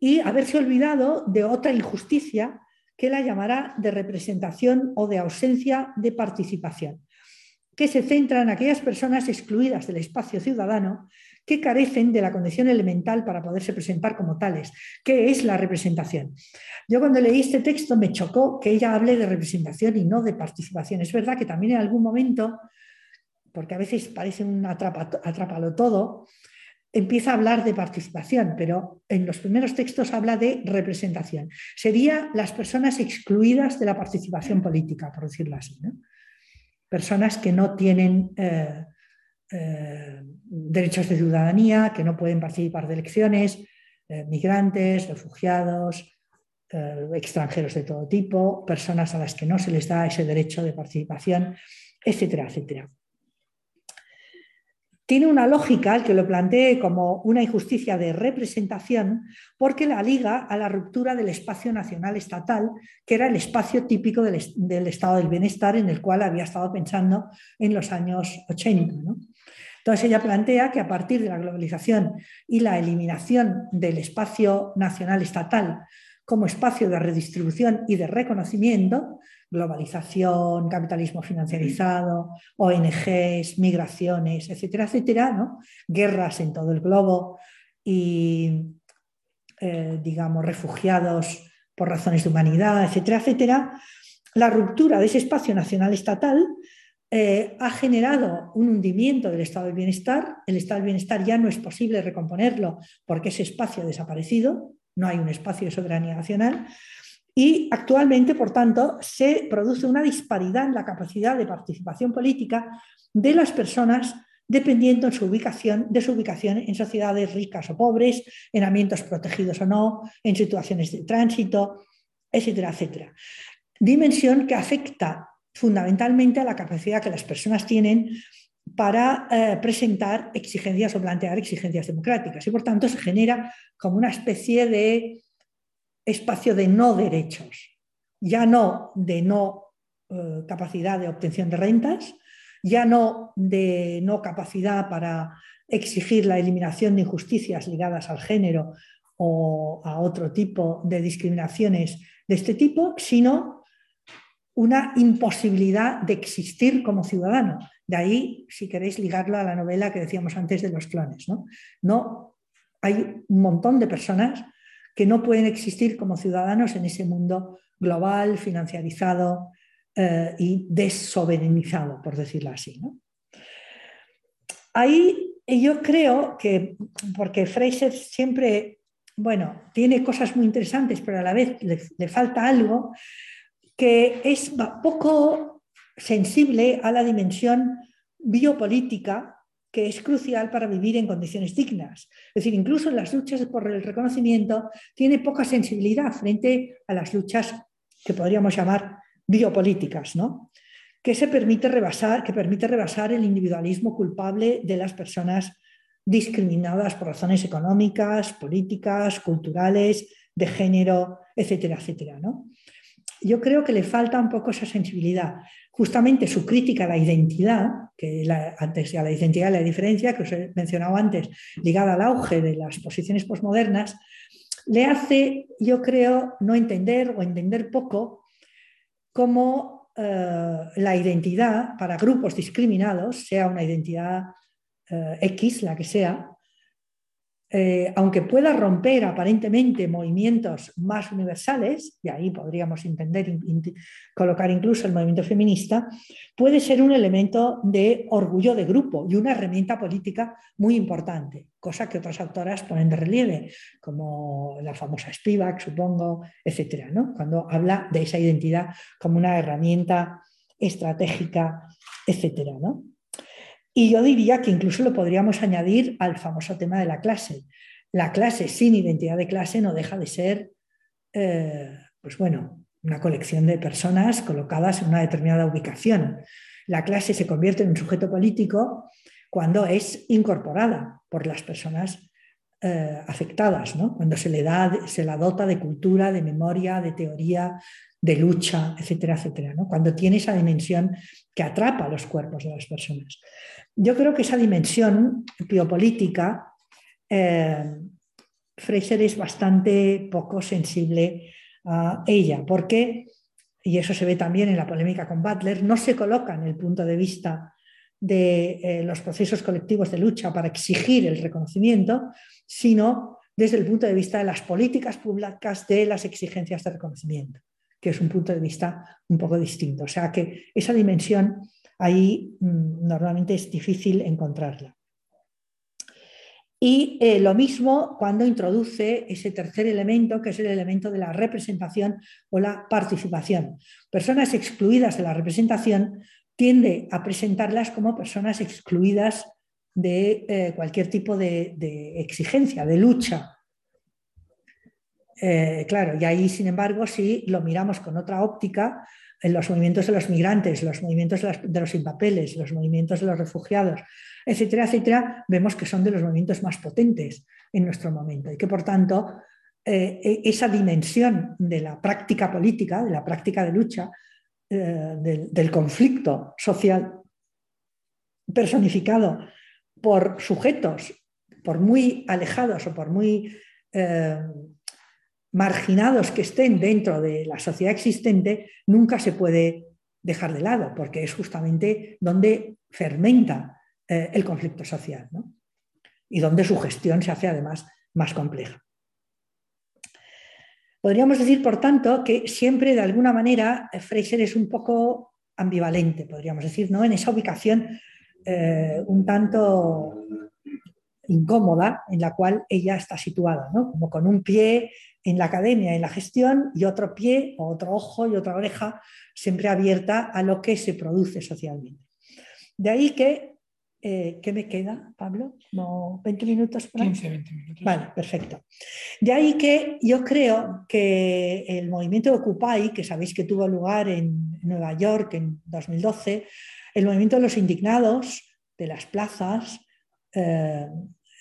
y haberse olvidado de otra injusticia que la llamará de representación o de ausencia de participación, que se centra en aquellas personas excluidas del espacio ciudadano que carecen de la condición elemental para poderse presentar como tales, que es la representación. Yo cuando leí este texto me chocó que ella hable de representación y no de participación. Es verdad que también en algún momento, porque a veces parece un atrápalo todo, empieza a hablar de participación, pero en los primeros textos habla de representación. Sería las personas excluidas de la participación política, por decirlo así. Personas que no tienen eh, eh, derechos de ciudadanía, que no pueden participar de elecciones, eh, migrantes, refugiados, extranjeros de todo tipo, personas a las que no se les da ese derecho de participación, etcétera, etcétera. Tiene una lógica el que lo plantee como una injusticia de representación porque la liga a la ruptura del espacio nacional estatal, que era el espacio típico del, estado del bienestar en el cual había estado pensando en los años 80. Entonces ella plantea que a partir de la globalización y la eliminación del espacio nacional estatal como espacio de redistribución y de reconocimiento, globalización, capitalismo financiarizado, ONGs, migraciones, etcétera, etcétera, guerras en todo el globo y, eh, digamos, refugiados por razones de humanidad, etcétera, etcétera, la ruptura de ese espacio nacional estatal eh, ha generado un hundimiento del estado del bienestar. El estado del bienestar ya no es posible recomponerlo porque ese espacio ha desaparecido, no hay un espacio de soberanía nacional. Y actualmente, por tanto, se produce una disparidad en la capacidad de participación política de las personas dependiendo su ubicación, de su ubicación en sociedades ricas o pobres, en ambientes protegidos o no, en situaciones de tránsito, etcétera, etcétera. Dimensión que afecta fundamentalmente a la capacidad que las personas tienen para eh, presentar exigencias o plantear exigencias democráticas. Y por tanto se genera como una especie de espacio de no derechos, ya no de no eh, capacidad de obtención de rentas, ya no de no capacidad para exigir la eliminación de injusticias ligadas al género o a otro tipo de discriminaciones de este tipo, sino una imposibilidad de existir como ciudadano. De ahí, si queréis ligarlo a la novela que decíamos antes de los clones. ¿no? no hay un montón de personas que no pueden existir como ciudadanos en ese mundo global, financiarizado eh, y desoberanizado, por decirlo así. Ahí yo creo que, porque Fraser siempre, bueno, tiene cosas muy interesantes, pero a la vez le falta algo que es poco sensible a la dimensión biopolítica que es crucial para vivir en condiciones dignas. Es decir, incluso en las luchas por el reconocimiento tiene poca sensibilidad frente a las luchas que podríamos llamar biopolíticas, ¿no? que, se permite rebasar, que permite rebasar el individualismo culpable de las personas discriminadas por razones económicas, políticas, culturales, de género, etcétera, etcétera. ¿no? Yo creo que le falta un poco esa sensibilidad. Justamente su crítica a la identidad, que la, antes a la identidad la diferencia, que os he mencionado antes, ligada al auge de las posiciones posmodernas, le hace, yo creo, no entender o entender poco cómo eh, la identidad para grupos discriminados, sea una identidad eh, X, la que sea, eh, aunque pueda romper aparentemente movimientos más universales, y ahí podríamos entender, colocar incluso el movimiento feminista, puede ser un elemento de orgullo de grupo y una herramienta política muy importante, cosa que otras autoras ponen de relieve, como la famosa Spivak, supongo, etcétera, cuando habla de esa identidad como una herramienta estratégica, etcétera. ¿no? Y yo diría que incluso lo podríamos añadir al famoso tema de la clase. La clase sin identidad de clase no deja de ser, eh, pues bueno, una colección de personas colocadas en una determinada ubicación. La clase se convierte en un sujeto político cuando es incorporada por las personas eh, afectadas, ¿no? cuando se le da, se la dota de cultura, de memoria, de teoría, de lucha, etcétera, etcétera, cuando tiene esa dimensión que atrapa los cuerpos de las personas. Yo creo que esa dimensión biopolítica, eh, Fraser es bastante poco sensible a ella, porque, y eso se ve también en la polémica con Butler, no se coloca en el punto de vista de eh, los procesos colectivos de lucha para exigir el reconocimiento, sino desde el punto de vista de las políticas públicas de las exigencias de reconocimiento, que es un punto de vista un poco distinto. O sea que esa dimensión ahí mm, normalmente es difícil encontrarla. Y eh, lo mismo cuando introduce ese tercer elemento, que es el elemento de la representación o la participación. Personas excluidas de la representación tiende a presentarlas como personas excluidas de eh, cualquier tipo de, exigencia, de lucha. Eh, claro, y ahí, sin embargo, si lo miramos con otra óptica, en los movimientos de los migrantes, los movimientos de, los sin papeles, los movimientos de los refugiados, etcétera, etcétera, vemos que son de los movimientos más potentes en nuestro momento y que, por tanto, eh, e, esa dimensión de la práctica política, de la práctica de lucha, eh, del, conflicto social personificado por sujetos, por muy alejados o por muy eh, marginados que estén dentro de la sociedad existente, nunca se puede dejar de lado, porque es justamente donde fermenta eh, el conflicto social y donde su gestión se hace además más compleja. Podríamos decir, por tanto, que siempre de alguna manera Fraser es un poco ambivalente, podríamos decir, ¿no? en esa ubicación eh, un tanto incómoda en la cual ella está situada, como con un pie en la academia, en la gestión, y otro pie, otro ojo y otra oreja siempre abierta a lo que se produce socialmente. De ahí que, eh, ¿qué me queda, Pablo? ¿No 20 minutos? 15, 20 minutos. Vale, perfecto. De ahí que yo creo que el movimiento de Occupy, que sabéis que tuvo lugar en Nueva York en 2012, el movimiento de los indignados, de las plazas, eh,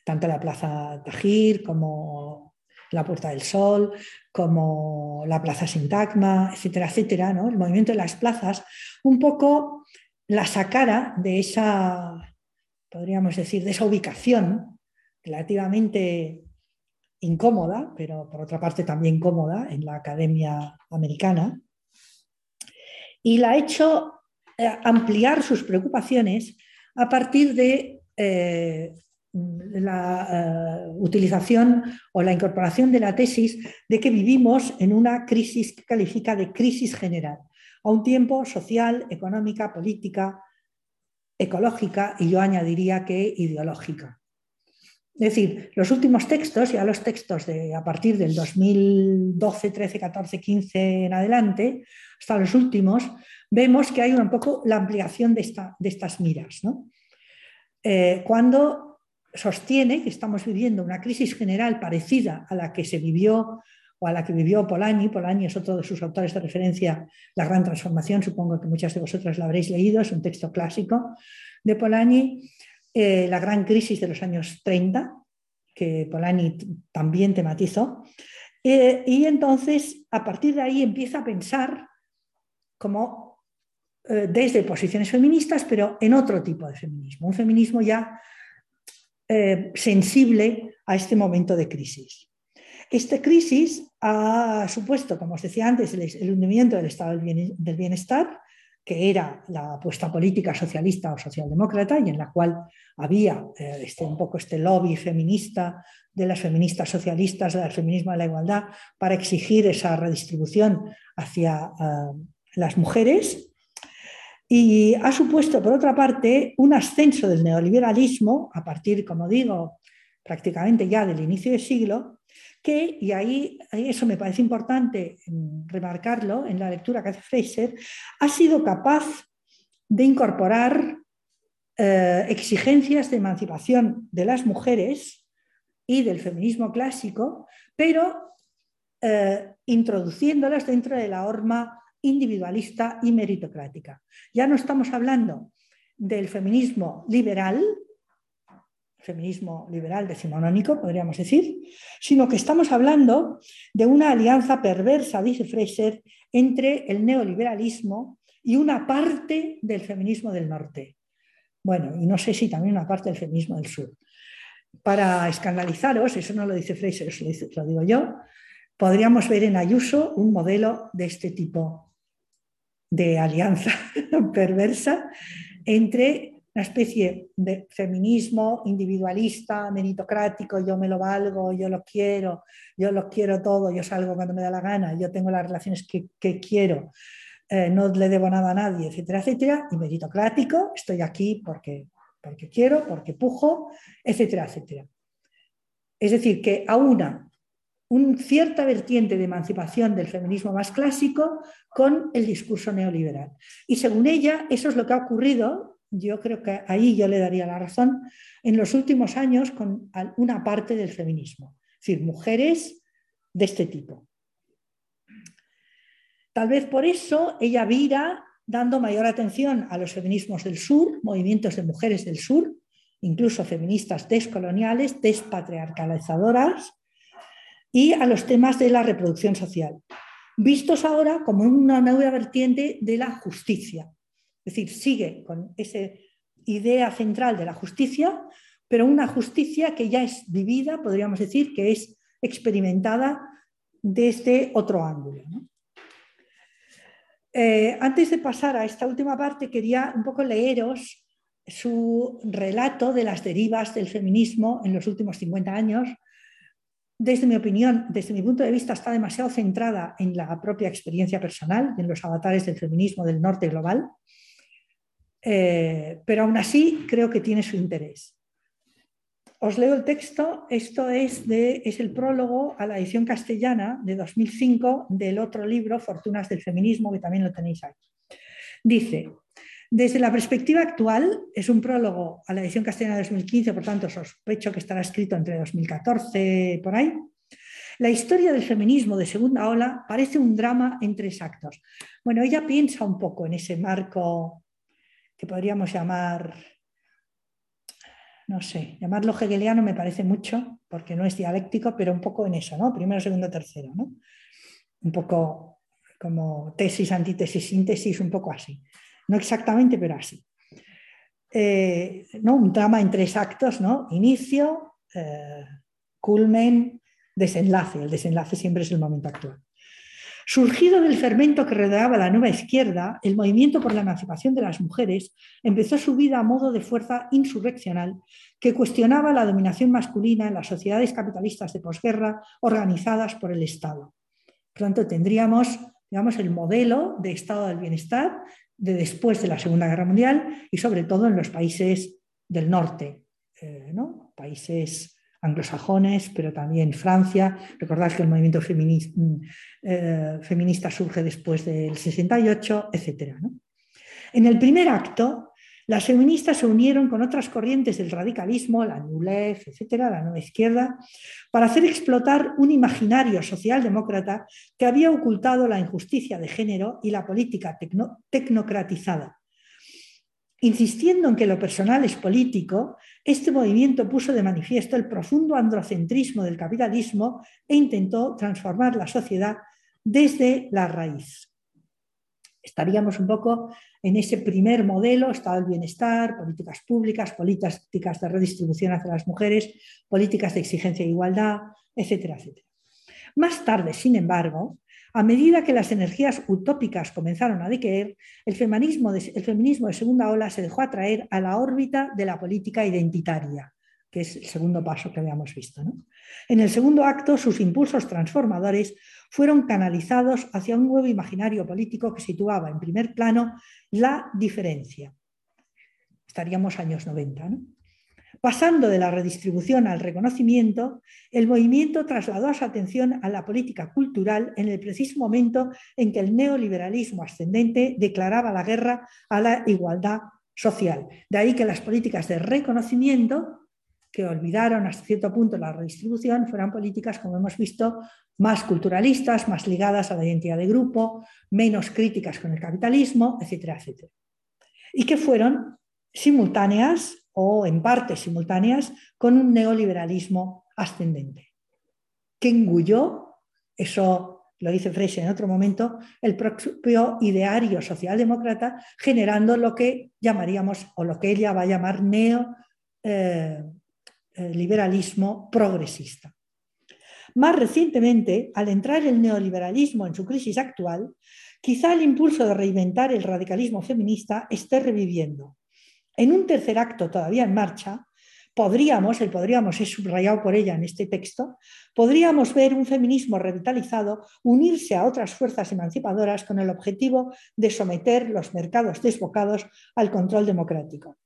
tanto la Plaza Tajir como la Puerta del Sol, como la Plaza Sintagma, etcétera, etcétera, ¿no? el movimiento de las plazas, un poco la sacara de esa podríamos decir, de esa ubicación relativamente incómoda, pero por otra parte también cómoda en la academia americana, y la ha hecho eh, ampliar sus preocupaciones a partir de eh, la eh, utilización o la incorporación de la tesis de que vivimos en una crisis que califica de crisis general, a un tiempo social, económica, política, ecológica y yo añadiría que ideológica. Es decir, los últimos textos, ya los textos de a partir del 2012, 13, 14, 15 en adelante, hasta los últimos, vemos que hay un poco la ampliación de, esta, de estas miras. Eh, cuando sostiene que estamos viviendo una crisis general parecida a la que se vivió a la que vivió Polanyi. Polanyi es otro de sus autores de referencia, La Gran Transformación, supongo que muchas de vosotras la habréis leído, es un texto clásico de Polanyi, eh, La Gran Crisis de los años 30, que Polanyi también tematizó. Eh, y entonces, a partir de ahí, empieza a pensar como eh, desde posiciones feministas, pero en otro tipo de feminismo, un feminismo ya sensible a este momento de crisis. Esta crisis ha supuesto, como os decía antes, el, hundimiento del estado del bienestar, que era la apuesta política socialista o socialdemócrata y en la cual había eh, este, un poco este lobby feminista de las feministas socialistas, del feminismo de la igualdad, para exigir esa redistribución hacia eh, las mujeres. Y ha supuesto, por otra parte, un ascenso del neoliberalismo a partir, como digo, prácticamente ya del inicio del siglo, que, y ahí eso me parece importante mm, remarcarlo en la lectura que hace Fraser, ha sido capaz de incorporar eh, exigencias de emancipación de las mujeres y del feminismo clásico, pero eh, introduciéndolas dentro de la horma individualista y meritocrática. Ya no estamos hablando del feminismo liberal, feminismo liberal decimonónico, podríamos decir, sino que estamos hablando de una alianza perversa, dice Fraser, entre el neoliberalismo y una parte del feminismo del norte. Bueno, y no sé si también una parte del feminismo del sur. Para escandalizaros, eso no lo dice Fraser, eso lo digo yo, podríamos ver en Ayuso un modelo de este tipo de alianza perversa entre una especie de feminismo individualista, meritocrático, yo me lo valgo, yo lo quiero, yo lo quiero todo, yo salgo cuando me da la gana, yo tengo las relaciones que, quiero, eh, no le debo nada a nadie, etcétera, etcétera, y meritocrático, estoy aquí porque, porque quiero, porque pujo, etcétera, etcétera. Es decir, que a una una cierta vertiente de emancipación del feminismo más clásico con el discurso neoliberal. Y según ella, eso es lo que ha ocurrido, yo creo que ahí yo le daría la razón, en los últimos años con una parte del feminismo, es decir, mujeres de este tipo. Tal vez por eso ella vira dando mayor atención a los feminismos del sur, movimientos de mujeres del sur, incluso feministas descoloniales, despatriarcalizadoras, y a los temas de la reproducción social, vistos ahora como una nueva vertiente de la justicia. Es decir, sigue con esa idea central de la justicia, pero una justicia que ya es vivida, podríamos decir, que es experimentada desde otro ángulo. Eh, antes de pasar a esta última parte, quería un poco leeros su relato de las derivas del feminismo en los últimos 50 años, desde mi opinión, desde mi punto de vista, está demasiado centrada en la propia experiencia personal, en los avatares del feminismo del norte global, eh, pero aún así creo que tiene su interés. Os leo el texto, esto es, es el prólogo a la edición castellana de 2005 del otro libro, Fortunas del Feminismo, que también lo tenéis ahí. Dice, desde la perspectiva actual, es un prólogo a la edición castellana de 2015, por tanto sospecho que estará escrito entre 2014 por ahí. La historia del feminismo de segunda ola parece un drama en tres actos. Bueno, ella piensa un poco en ese marco podríamos llamar, no sé, llamarlo hegeliano me parece mucho, porque no es dialéctico, pero un poco en eso, ¿no? Primero, segundo, tercero, ¿no? Un poco como tesis, antítesis, síntesis, un poco así. No exactamente, pero así. eh, ¿no? un drama en tres actos, ¿no? inicio, eh, culmen, desenlace. El desenlace siempre es el momento actual. Surgido del fermento que rodeaba la nueva izquierda, el movimiento por la emancipación de las mujeres empezó su vida a modo de fuerza insurreccional que cuestionaba la dominación masculina en las sociedades capitalistas de posguerra organizadas por el Estado. Pronto tendríamos digamos, el modelo de estado del bienestar de después de la Segunda Guerra Mundial y sobre todo en los países del norte, eh, ¿no? países anglosajones, pero también Francia. Recordad que el movimiento mm, eh, feminista, surge después del 68, etc. En el primer acto, las feministas se unieron con otras corrientes del radicalismo, la NULEF, etcétera, la nueva izquierda, para hacer explotar un imaginario socialdemócrata que había ocultado la injusticia de género y la política tecnocratizada. Insistiendo en que lo personal es político, este movimiento puso de manifiesto el profundo androcentrismo del capitalismo e intentó transformar la sociedad desde la raíz. Estaríamos un poco en ese primer modelo, estado del bienestar, políticas públicas, políticas de redistribución hacia las mujeres, políticas de exigencia e igualdad, etcétera, etcétera. Más tarde, sin embargo, a medida que las energías utópicas comenzaron a decaer, el feminismo de, el feminismo de segunda ola se dejó atraer a la órbita de la política identitaria, que es el segundo paso que habíamos visto. En el segundo acto, sus impulsos transformadores fueron canalizados hacia un nuevo imaginario político que situaba en primer plano la diferencia. Estaríamos años 90. ¿no? Pasando de la redistribución al reconocimiento, el movimiento trasladó su atención a la política cultural en el preciso momento en que el neoliberalismo ascendente declaraba la guerra a la igualdad social. De ahí que las políticas de reconocimiento, que olvidaron hasta cierto punto la redistribución, fueran políticas, como hemos visto, más culturalistas, más ligadas a la identidad de grupo, menos críticas con el capitalismo, etcétera, etcétera. Y que fueron simultáneas o en partes simultáneas con un neoliberalismo ascendente, que engulló, eso lo dice Freixo en otro momento, el propio ideario socialdemócrata, generando lo que llamaríamos, o lo que ella va a llamar neoliberalismo eh, progresista. Más recientemente, al entrar el neoliberalismo en su crisis actual, quizá el impulso de reinventar el radicalismo feminista esté reviviendo en un tercer acto todavía en marcha, podríamos, el podríamos es subrayado por ella en este texto, podríamos ver un feminismo revitalizado unirse a otras fuerzas emancipadoras con el objetivo de someter los mercados desbocados al control democrático.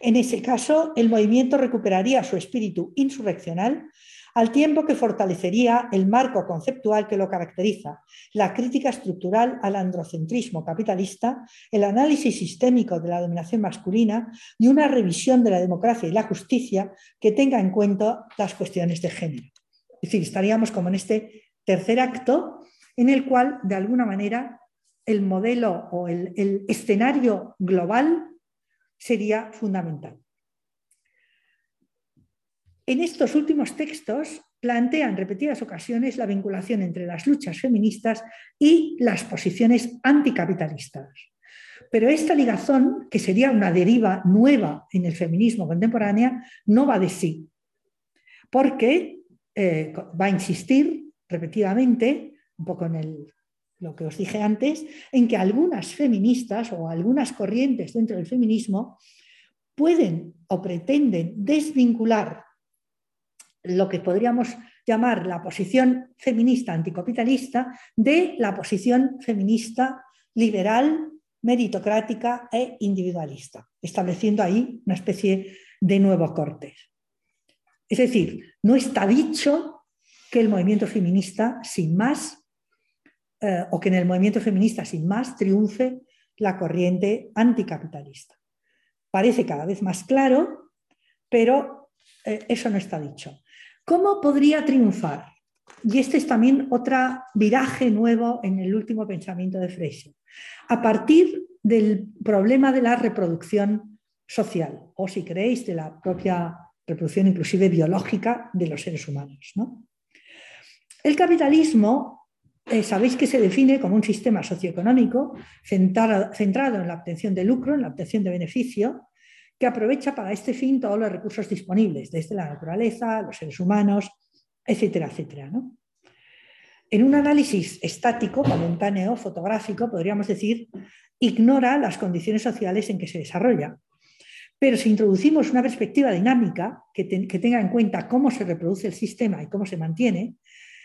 En ese caso, el movimiento recuperaría su espíritu insurreccional al tiempo que fortalecería el marco conceptual que lo caracteriza, la crítica estructural al androcentrismo capitalista, el análisis sistémico de la dominación masculina y una revisión de la democracia y la justicia que tenga en cuenta las cuestiones de género. Es decir, estaríamos como en este tercer acto en el cual, de alguna manera, el modelo o el, el escenario global sería fundamental. En estos últimos textos plantean repetidas ocasiones la vinculación entre las luchas feministas y las posiciones anticapitalistas. Pero esta ligazón, que sería una deriva nueva en el feminismo contemporáneo, no va de sí, porque eh, va a insistir repetidamente, un poco en lo que os dije antes, en que algunas feministas o algunas corrientes dentro del feminismo pueden o pretenden desvincular lo que podríamos llamar la posición feminista anticapitalista de la posición feminista liberal, meritocrática e individualista, estableciendo ahí una especie de nuevo corte. Es decir, no está dicho que el movimiento feminista sin más, eh, o que en el movimiento feminista sin más triunfe la corriente anticapitalista. Parece cada vez más claro, pero eh, eso no está dicho. ¿Cómo podría triunfar? Y este es también otro viraje nuevo en el último pensamiento de Freixo. A partir del problema de la reproducción social, o si queréis, de la propia reproducción inclusive biológica de los seres humanos. El capitalismo, eh, sabéis que se define como un sistema socioeconómico centrado en la obtención de lucro, en la obtención de beneficio, que aprovecha para este fin todos los recursos disponibles, desde la naturaleza, los seres humanos, etcétera, etcétera. En un análisis estático, momentáneo, fotográfico, podríamos decir, ignora las condiciones sociales en que se desarrolla. Pero si introducimos una perspectiva dinámica que, tenga en cuenta cómo se reproduce el sistema y cómo se mantiene,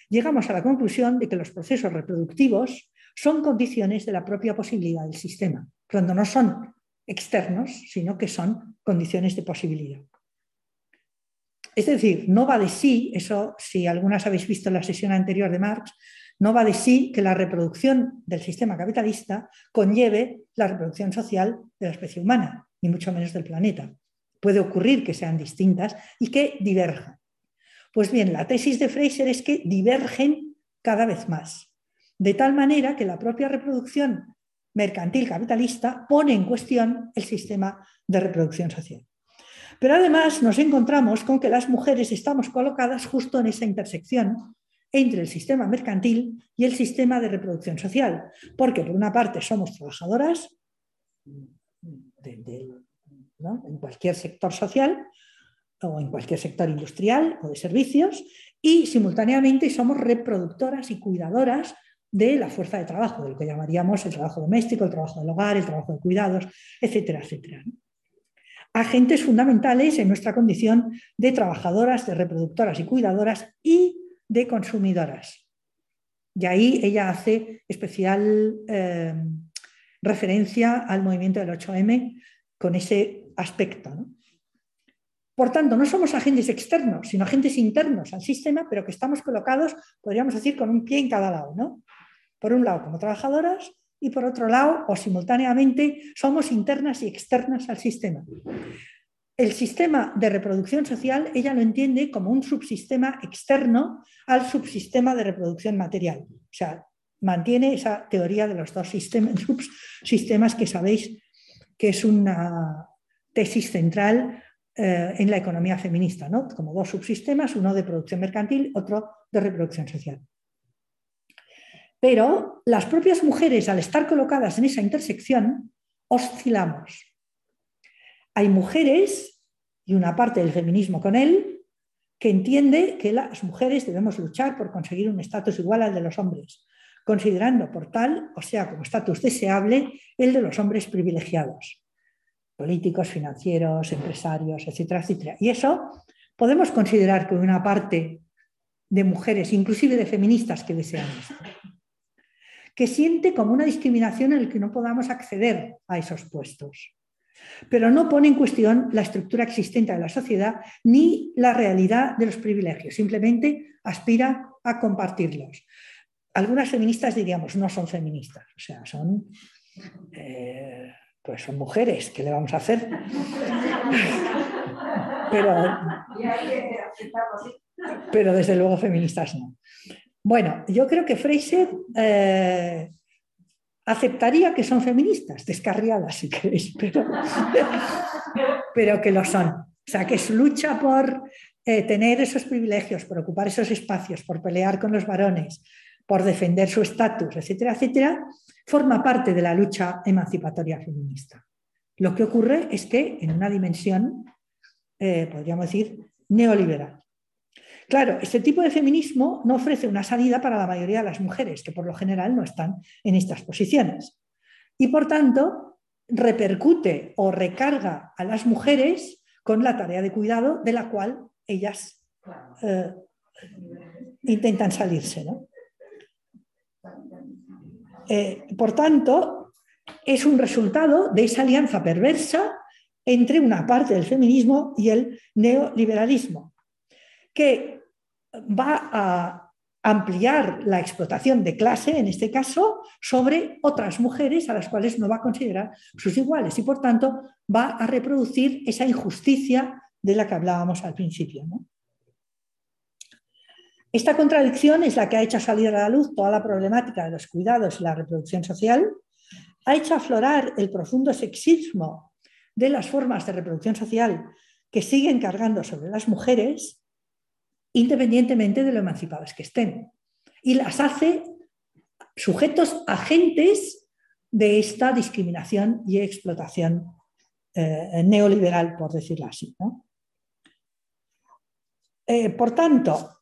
llegamos a la conclusión de que los procesos reproductivos son condiciones de la propia posibilidad del sistema, cuando no son externos, sino que son condiciones de posibilidad. Es decir, no va de sí, eso si algunas habéis visto la sesión anterior de Marx, no va de sí que la reproducción del sistema capitalista conlleve la reproducción social de la especie humana, ni mucho menos del planeta. Puede ocurrir que sean distintas y que diverjan. Pues bien, la tesis de Fraser es que divergen cada vez más, de tal manera que la propia reproducción mercantil capitalista pone en cuestión el sistema de reproducción social. Pero además nos encontramos con que las mujeres estamos colocadas justo en esa intersección entre el sistema mercantil y el sistema de reproducción social, porque por una parte somos trabajadoras en cualquier sector social o en cualquier sector industrial o de servicios y simultáneamente somos reproductoras y cuidadoras de la fuerza de trabajo, de lo que llamaríamos el trabajo doméstico, el trabajo del hogar, el trabajo de cuidados, etcétera, etcétera. Agentes fundamentales en nuestra condición de trabajadoras, de reproductoras y cuidadoras y de consumidoras. Y ahí ella hace especial eh, referencia al movimiento del 8M con ese aspecto. Por tanto, no somos agentes externos, sino agentes internos al sistema, pero que estamos colocados, podríamos decir, con un pie en cada lado. ¿no? Por un lado, como trabajadoras, y por otro lado, o simultáneamente, somos internas y externas al sistema. El sistema de reproducción social, ella lo entiende como un subsistema externo al subsistema de reproducción material. O sea, mantiene esa teoría de los dos sistemas, subsistemas que sabéis que es una tesis central eh, en la economía feminista, ¿no? como dos subsistemas, uno de producción mercantil, otro de reproducción social. Pero las propias mujeres, al estar colocadas en esa intersección, oscilamos. Hay mujeres, y una parte del feminismo con él, que entiende que las mujeres debemos luchar por conseguir un estatus igual al de los hombres, considerando por tal, o sea, como estatus deseable, el de los hombres privilegiados, políticos, financieros, empresarios, etcétera, etcétera. Y eso podemos considerar que una parte de mujeres, inclusive de feministas, que desean esto que siente como una discriminación en el que no podamos acceder a esos puestos. Pero no pone en cuestión la estructura existente de la sociedad ni la realidad de los privilegios, simplemente aspira a compartirlos. Algunas feministas diríamos no son feministas, o sea, son, eh, pues son mujeres, ¿qué le vamos a hacer? pero, pero desde luego feministas no. Bueno, yo creo que Fraser eh, aceptaría que son feministas, descarriadas si queréis, pero, que lo son. O sea, que su lucha por eh, tener esos privilegios, por ocupar esos espacios, por pelear con los varones, por defender su estatus, etcétera, etcétera, forma parte de la lucha emancipatoria feminista. Lo que ocurre es que en una dimensión, eh, podríamos decir, neoliberal. Claro, este tipo de feminismo no ofrece una salida para la mayoría de las mujeres, que por lo general no están en estas posiciones. Y por tanto, repercute o recarga a las mujeres con la tarea de cuidado de la cual ellas eh, intentan salirse. Eh, por tanto, es un resultado de esa alianza perversa entre una parte del feminismo y el neoliberalismo, que va a ampliar la explotación de clase, en este caso, sobre otras mujeres a las cuales no va a considerar sus iguales y, por tanto, va a reproducir esa injusticia de la que hablábamos al principio. Esta contradicción es la que ha hecho salir a la luz toda la problemática de los cuidados y la reproducción social, ha hecho aflorar el profundo sexismo de las formas de reproducción social que siguen cargando sobre las mujeres independientemente de lo emancipadas que estén. Y las hace sujetos agentes de esta discriminación y explotación eh, neoliberal, por decirlo así. Eh, por tanto,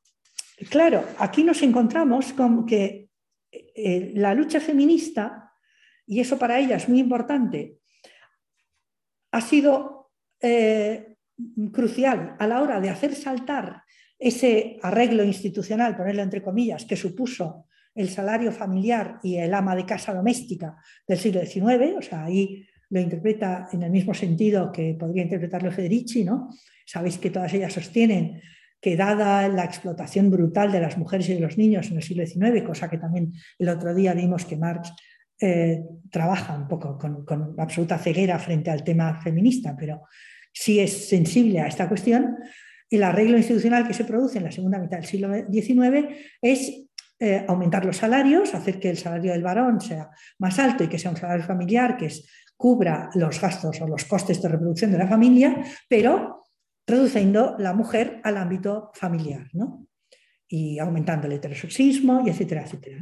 claro, aquí nos encontramos con que eh, la lucha feminista, y eso para ella es muy importante, ha sido crucial a la hora de hacer saltar ese arreglo institucional, ponerlo entre comillas, que supuso el salario familiar y el ama de casa doméstica del siglo XIX, o sea, ahí lo interpreta en el mismo sentido que podría interpretarlo Federici, ¿no? Sabéis que todas ellas sostienen que dada la explotación brutal de las mujeres y de los niños en el siglo XIX, cosa que también el otro día vimos que Marx eh, trabaja un poco con, con, absoluta ceguera frente al tema feminista, pero sí es sensible a esta cuestión, el arreglo institucional que se produce en la segunda mitad del siglo XIX es eh, aumentar los salarios, hacer que el salario del varón sea más alto y que sea un salario familiar que cubra los gastos o los costes de reproducción de la familia, pero reduciendo la mujer al ámbito familiar ¿no? y aumentando el heterosexismo y etcétera, etcétera.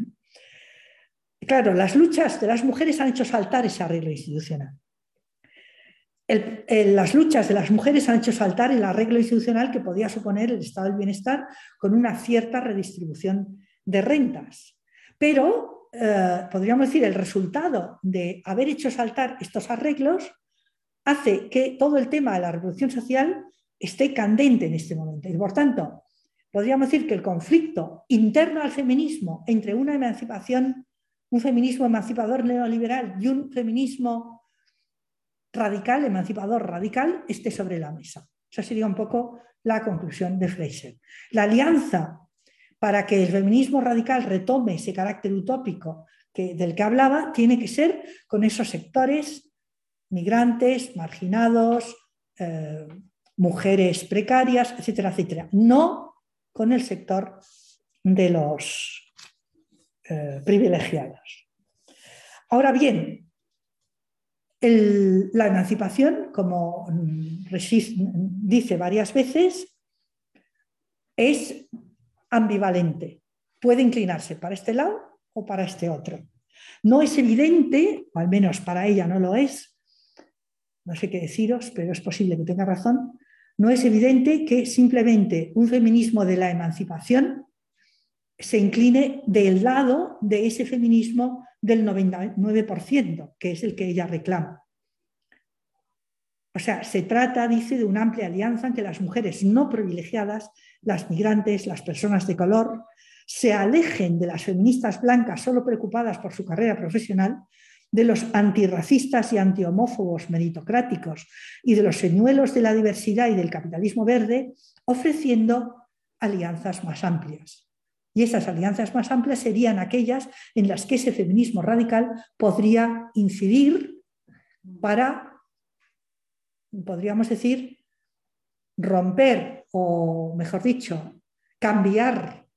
Claro, las luchas de las mujeres han hecho saltar ese arreglo institucional las luchas de las mujeres han hecho saltar el arreglo institucional que podía suponer el estado del bienestar con una cierta redistribución de rentas. Pero, eh, podríamos decir, el resultado de haber hecho saltar estos arreglos hace que todo el tema de la reproducción social esté candente en este momento. Y por tanto, podríamos decir que el conflicto interno al feminismo entre una emancipación, un feminismo emancipador neoliberal y un feminismo radical, emancipador radical, esté sobre la mesa. Esa sería un poco la conclusión de Fraser. La alianza para que el feminismo radical retome ese carácter utópico que, del que hablaba tiene que ser con esos sectores migrantes, marginados, eh, mujeres precarias, etcétera, etcétera. No con el sector de los eh, privilegiados. Ahora bien, la emancipación, como dice varias veces, es ambivalente. Puede inclinarse para este lado o para este otro. No es evidente, o al menos para ella no lo es, no sé qué deciros, pero es posible que tenga razón, no es evidente que simplemente un feminismo de la emancipación se incline del lado de ese feminismo del 99%, que es el que ella reclama. O sea, se trata, dice, de una amplia alianza en que las mujeres no privilegiadas, las migrantes, las personas de color, se alejen de las feministas blancas solo preocupadas por su carrera profesional, de los antirracistas y antihomófobos meritocráticos y de los señuelos de la diversidad y del capitalismo verde, ofreciendo alianzas más amplias. Y esas alianzas más amplias serían aquellas en las que ese feminismo radical podría incidir para, podríamos decir, romper o, mejor dicho, cambiar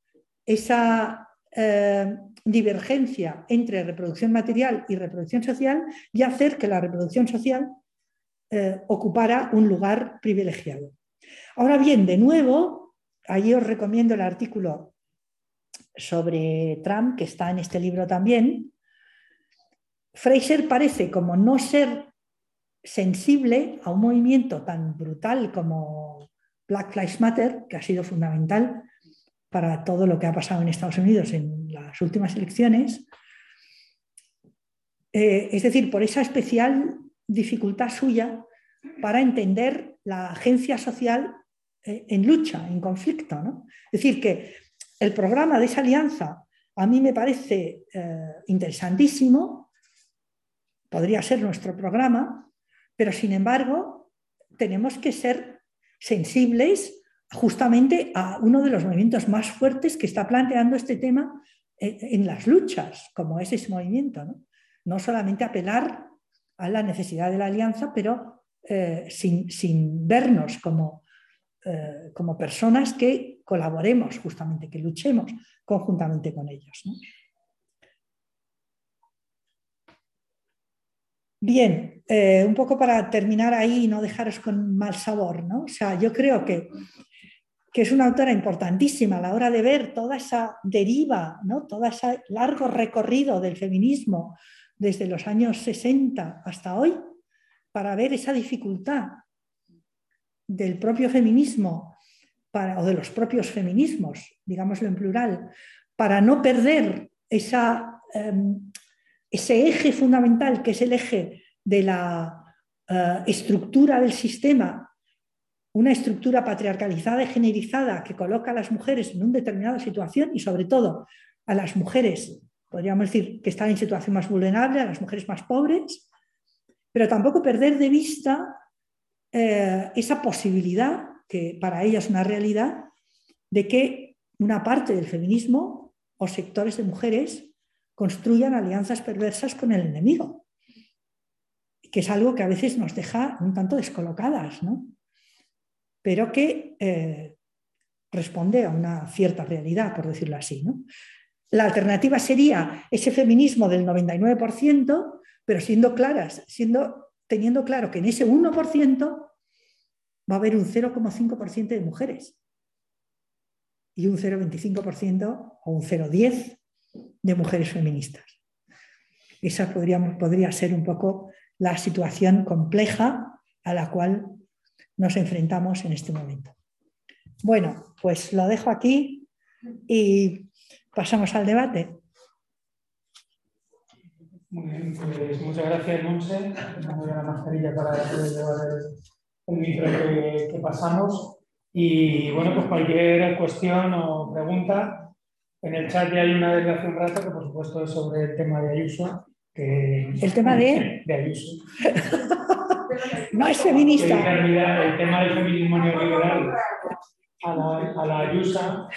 esa eh, divergencia entre reproducción material y reproducción social y hacer que la reproducción social eh, ocupara un lugar privilegiado. Ahora bien, de nuevo, ahí os recomiendo el artículo sobre Trump, que está en este libro también, Fraser parece como no ser sensible a un movimiento tan brutal como Black Lives Matter, que ha sido fundamental para todo lo que ha pasado en Estados Unidos en las últimas elecciones. Eh, es decir, por esa especial dificultad suya para entender la agencia social eh, en lucha, en conflicto. ¿no? Es decir, que el programa de esa alianza a mí me parece eh, interesantísimo, podría ser nuestro programa, pero sin embargo tenemos que ser sensibles justamente a uno de los movimientos más fuertes que está planteando este tema en, las luchas, como es ese movimiento. No, solamente apelar a la necesidad de la alianza, pero eh, sin vernos como eh, como personas que colaboremos justamente, que luchemos conjuntamente con ellos. Bien, eh, un poco para terminar ahí y no dejaros con mal sabor, ¿no? O sea, yo creo que, que, es una autora importantísima a la hora de ver toda esa deriva, ¿no? Todo ese largo recorrido del feminismo desde los años 60 hasta hoy, para ver esa dificultad del propio feminismo o de los propios feminismos, digámoslo en plural, para no perder esa, em, ese eje fundamental que es el eje de la eh, estructura del sistema, una estructura patriarcalizada y generizada que coloca a las mujeres en una determinada situación y sobre todo a las mujeres, podríamos decir, que están en situación más vulnerable, a las mujeres más pobres, pero tampoco perder de vista eh, esa posibilidad, que para ella es una realidad, de que una parte del feminismo o sectores de mujeres construyan alianzas perversas con el enemigo, que es algo que a veces nos deja un tanto descolocadas, ¿no? pero que eh, responde a una cierta realidad, por decirlo así. ¿no? La alternativa sería ese feminismo del 99%, pero siendo claras, siendo, teniendo claro que en ese 1% va a haber un 0,5% de mujeres y un 0,25% o un 0,10% de mujeres feministas. Esa podría, podría ser un poco la situación compleja a la cual nos enfrentamos en este momento. Bueno, pues lo dejo aquí y pasamos al debate. Muy bien, pues muchas gracias, Monse. Me la mascarilla para llevar el, micro que, pasamos. Y bueno, pues cualquier cuestión o pregunta, en el chat ya hay una desde hace un rato que por supuesto es sobre el tema de Ayuso. Que, ¿El tema de? De Ayuso. no es feminista. El tema del feminismo neoliberal a la, a la Ayusa,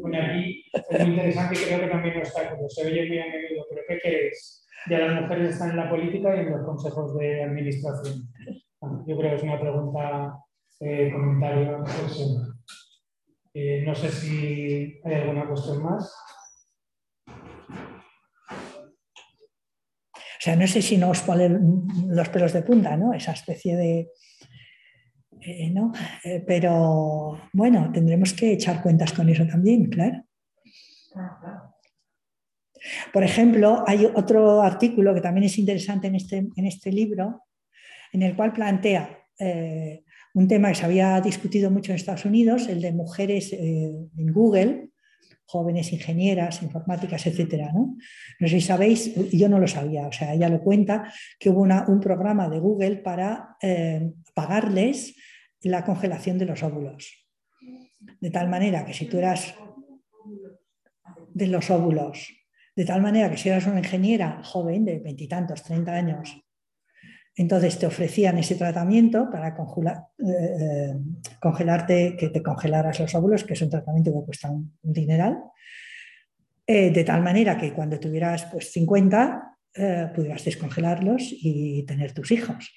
pone, aquí, es muy interesante y creo que también está, como se oye muy a pero ¿qué queréis? Ya las mujeres están en la política y en los consejos de administración. Yo creo que es una pregunta, eh, comentario. Pues, eh, no sé si hay alguna cuestión más. O sea, no sé si no os ponen los pelos de punta, ¿no? Esa especie de, eh, ¿no? Eh, pero bueno, tendremos que echar cuentas con eso también, claro. Por ejemplo, hay otro artículo que también es interesante en este, en este libro, en el cual plantea eh, un tema que se había discutido mucho en Estados Unidos, el de mujeres en Google, jóvenes ingenieras, informáticas, etcétera. ¿no? no sé si sabéis, yo no lo sabía, o sea, ella lo cuenta, que hubo un programa de Google para pagarles la congelación de los óvulos. De tal manera que si tú eras de los óvulos, de tal manera que si eras una ingeniera joven de veintitantos, treinta años, entonces te ofrecían ese tratamiento para eh, congelarte, que te congelaras los óvulos, que es un tratamiento que cuesta un, dineral, eh, de tal manera que cuando tuvieras pues 50 eh, pudieras descongelarlos y tener tus hijos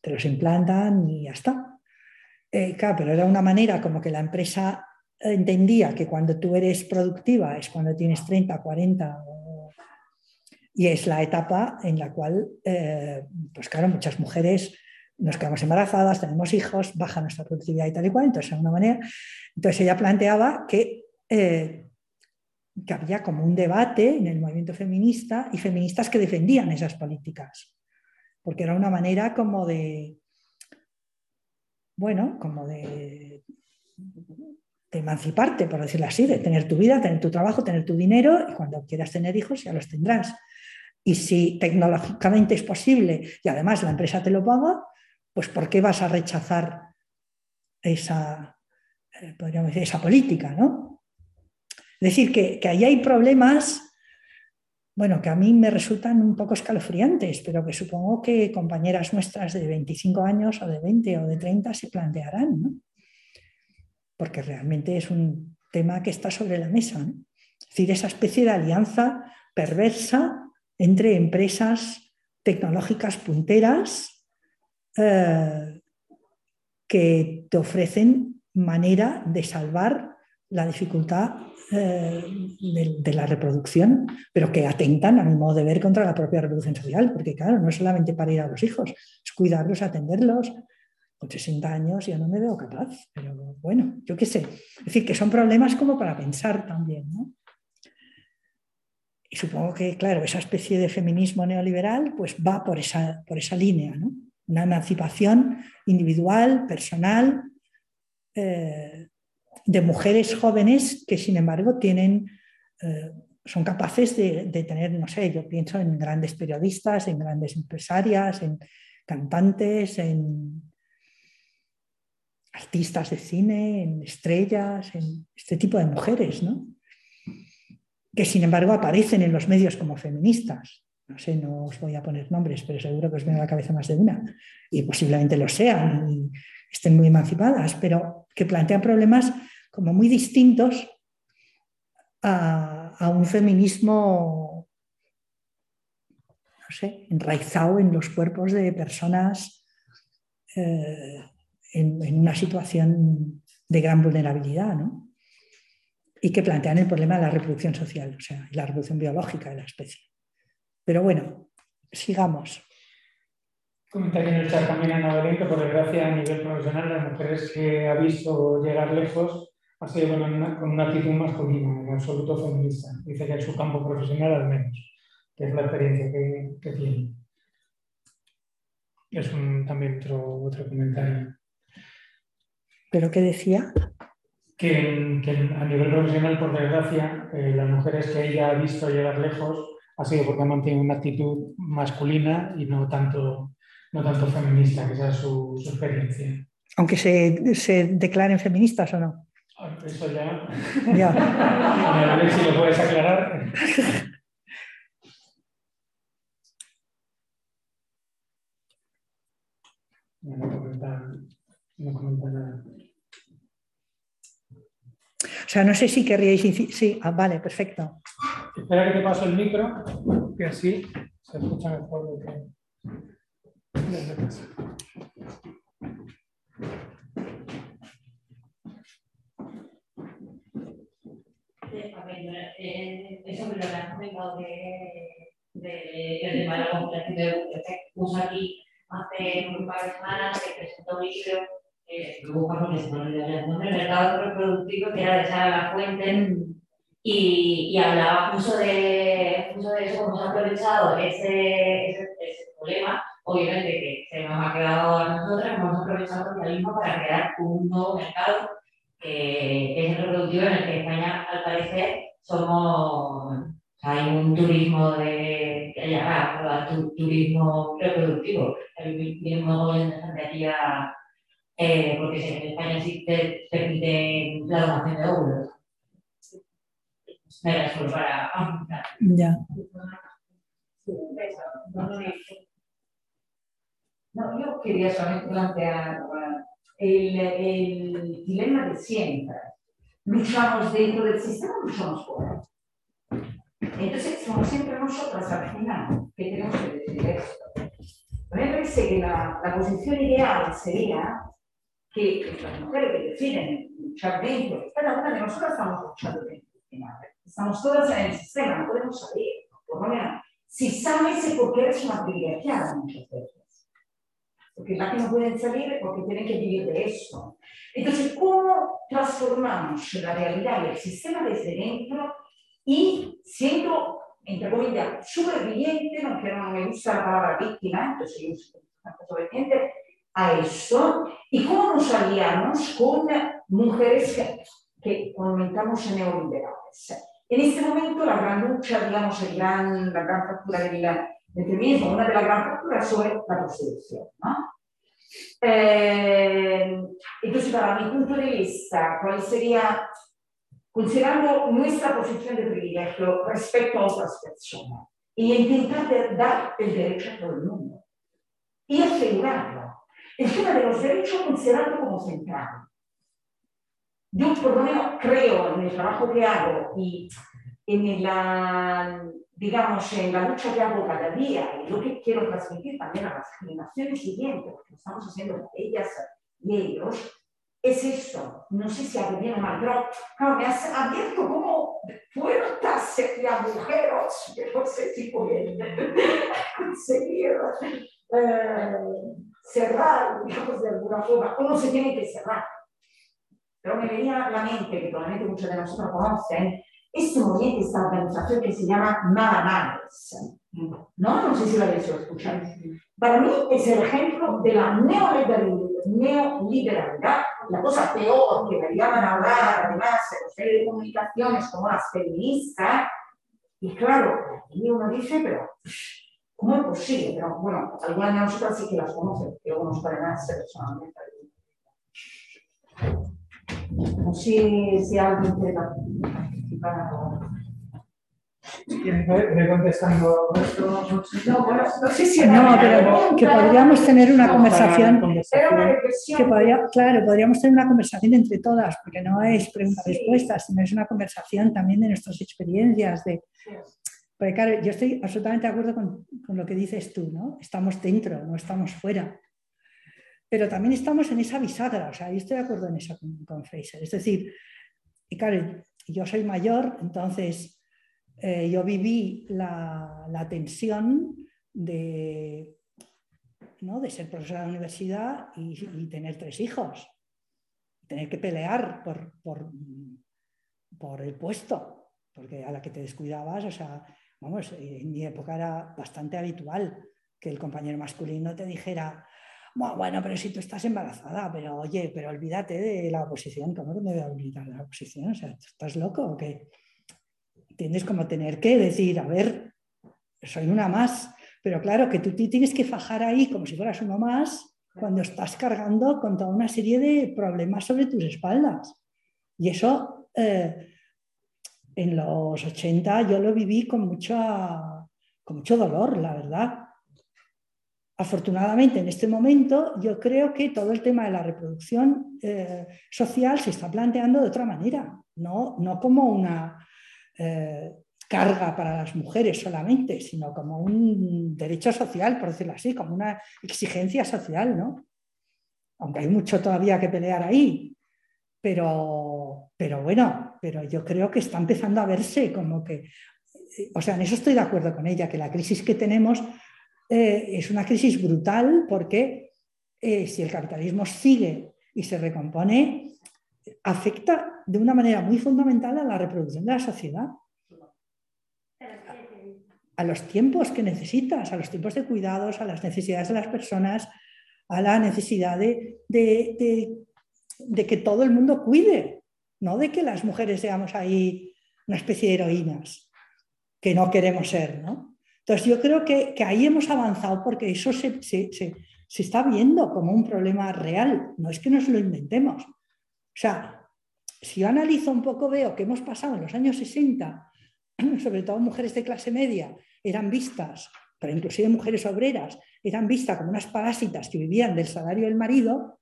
te los implantan y ya está. Eh, claro, pero era una manera como que la empresa entendía que cuando tú eres productiva es cuando tienes 30, 40 y es la etapa en la cual, eh, pues claro, muchas mujeres nos quedamos embarazadas, tenemos hijos, baja nuestra productividad y tal y cual, entonces de una manera, entonces ella planteaba que, eh, que había como un debate en el movimiento feminista y feministas que defendían esas políticas porque era una manera como de, bueno, como de, emanciparte, por decirlo así, de tener tu vida, tener tu trabajo, tener tu dinero y cuando quieras tener hijos ya los tendrás. Y si tecnológicamente es posible y además la empresa te lo paga, pues ¿por qué vas a rechazar esa, eh, podríamos decir, esa política? ¿no? Es decir, que, que ahí hay problemas bueno, que a mí me resultan un poco escalofriantes, pero que supongo que compañeras nuestras de 25 años o de 20 o de 30 se plantearán, ¿no? Porque realmente es un tema que está sobre la mesa. Es decir, esa especie de alianza perversa entre empresas tecnológicas punteras eh, que te ofrecen manera de salvar la dificultad eh, de, la reproducción, pero que atentan a mi modo de ver contra la propia reproducción social, porque claro, no es solamente para ir a los hijos, es cuidarlos, atenderlos. Con 60 años yo no me veo capaz, pero bueno, yo qué sé. Es decir, que son problemas como para pensar también. y supongo que, claro, esa especie de feminismo neoliberal pues va por esa, por esa línea, ¿no? Una emancipación individual, personal, eh, de mujeres jóvenes que, sin embargo, tienen, eh, son capaces de, de, tener, no sé, yo pienso en grandes periodistas, en grandes empresarias, en cantantes, en artistas de cine, en estrellas, en este tipo de mujeres, ¿no? que sin embargo aparecen en los medios como feministas. No sé, no os voy a poner nombres, pero seguro que os viene a la cabeza más de una. Y posiblemente lo sean y estén muy emancipadas, pero que plantean problemas como muy distintos a, un feminismo, no enraizado en los cuerpos de personas eh, en, una situación de gran vulnerabilidad, ¿no? y que plantean el problema de la reproducción social, o sea, la reproducción biológica de la especie. Pero bueno, sigamos. Comentario en el chat también Ana Belén, por desgracia a nivel profesional las mujeres que ha visto llegar lejos ha sido con una, con una actitud masculina, en absoluto feminista. Dice que en su campo profesional al menos, que es la experiencia que, que tiene. Es un, también otro, otro comentario. ¿Pero qué decía? que, a nivel profesional, por desgracia, eh, las mujeres que ella ha visto llegar lejos ha sido porque han mantenido una actitud masculina y no tanto, no tanto feminista, que esa es su, experiencia. Aunque se, se, declaren feministas o no. Ah, eso ya. ya. a ver si lo puedes aclarar. No comenta, no comenta nada. O sea, no sé si querríais decir... Sí, ah, vale, perfecto. Espera que te paso el micro, que así se escucha mejor lo que... Eh, eso que lo has comentado de, de, tema de la computación de uso aquí hace un par de semanas que presentó un libro eh, el mercado reproductivo, que era de Sara La Fuente, y, y hablaba justo de, justo de eso, cómo se ha aprovechado ese, ese, ese, problema, obviamente que se nos ha quedado a nosotras, hemos aprovechado el capitalismo para crear un nuevo mercado que es el reproductivo en el que España, al parecer, somos, hay un turismo de, que llama turismo reproductivo, el gobierno de aquí a eh, porque en España sí te permite la donación de óvulos. Era solo para. Ya. No, yo quería solamente plantear el, el dilema de siempre. Luchamos dentro del sistema, luchamos fuera. Entonces, somos siempre nosotras final que tenemos que decidir esto. A mí me parece que la, la posición ideal sería que las mujeres que deciden luchar dentro, cada una de nosotras estamos luchando dentro. Estamos todas en el sistema, no podemos salir. Por lo menos, si sabes es porque eres una privilegiada muchas veces. Porque la que no pueden salir porque tienen que vivir de eso. Entonces, ¿cómo transformamos la realidad y el sistema desde dentro y siendo, entre comillas, superviviente, no, que no me gusta la palabra víctima, entonces yo soy sobreviviente, a eso y cómo nos aliamos con mujeres que, que comentamos neoliberales. En este momento la gran lucha, digamos, el gran, la gran fractura del, del feminismo, una de las grandes fracturas sobre la prostitución. ¿no? Eh, entonces, para mi punto de vista, ¿cuál sería, considerando nuestra posición de privilegio respecto a otras personas, y intentar dar el derecho a todo el mundo y asegurarlo el tema de los derechos considerado como central. Yo por lo menos creo en el trabajo que hago y en la, digamos, en la lucha que hago cada día y lo que quiero transmitir también a las generaciones siguientes, porque lo estamos haciendo ellas y ellos, es esto. No sé si hago bien mal, pero claro, me has abierto como puertas y agujeros que no sé si pueden conseguir. Eh, cerrar, digamos, de alguna forma, uno se tiene que cerrar. Pero me venía a la mente, que probablemente muchos de nosotros conocen, este movimiento, esta organización que se llama Nada Madres. ¿No? No sé si lo habéis escuchado. Para mí es el ejemplo de la neoliberalidad, la cosa peor que deberían hablar además en los medios de comunicaciones como las feministas. Y claro, aquí uno dice, pero ¿cómo es posible? Pero bueno, algunas de nosotras sí que las conocen, yo conozco además personalmente. No sé si alguien quiere participar contestando No, bueno, no sé si No, pero que podríamos tener una conversación. Que podría, claro, podríamos tener una conversación entre todas, porque no es preguntas-respuestas, sino es una conversación también de nuestras experiencias. De, porque claro, yo estoy absolutamente de acuerdo con, con lo que dices tú, ¿no? Estamos dentro, no estamos fuera pero también estamos en esa bisagra, o sea, yo estoy de acuerdo en eso con, Fraser. Es decir, y claro, yo soy mayor, entonces eh, yo viví la, tensión de, ¿no? de ser profesora de universidad y, tener tres hijos, tener que pelear por, por, por el puesto, porque a la que te descuidabas, o sea, vamos, en mi época era bastante habitual que el compañero masculino te dijera, bueno, pero si tú estás embarazada, pero oye, pero olvídate de la oposición, ¿cómo que me voy a olvidar de la oposición? O sea, ¿estás loco o? Tienes como tener que decir, a ver, soy una más, pero claro, que tú tienes que fajar ahí como si fueras uno más cuando estás cargando con toda una serie de problemas sobre tus espaldas. Y eso, eh, en los 80 yo lo viví con, mucha, con mucho dolor, la verdad Afortunadamente, en este momento, yo creo que todo el tema de la reproducción eh, social se está planteando de otra manera, no, no como una eh, carga para las mujeres solamente, sino como un derecho social, por decirlo así, como una exigencia social, ¿no? Aunque hay mucho todavía que pelear ahí, pero, pero bueno, pero yo creo que está empezando a verse como que, o sea, en eso estoy de acuerdo con ella, que la crisis que tenemos eh, es una crisis brutal porque eh, si el capitalismo sigue y se recompone, afecta de una manera muy fundamental a la reproducción de la sociedad. A los tiempos que necesitas, a los tiempos de cuidados, a las necesidades de las personas, a la necesidad de, de que todo el mundo cuide, no de que las mujeres seamos ahí una especie de heroínas, que no queremos ser, ¿no? Entonces yo creo que, ahí hemos avanzado porque eso se, está viendo como un problema real, no es que nos lo inventemos. O sea, si yo analizo un poco, veo que hemos pasado en los años 60, sobre todo mujeres de clase media, eran vistas, pero inclusive mujeres obreras, eran vistas como unas parásitas que vivían del salario del marido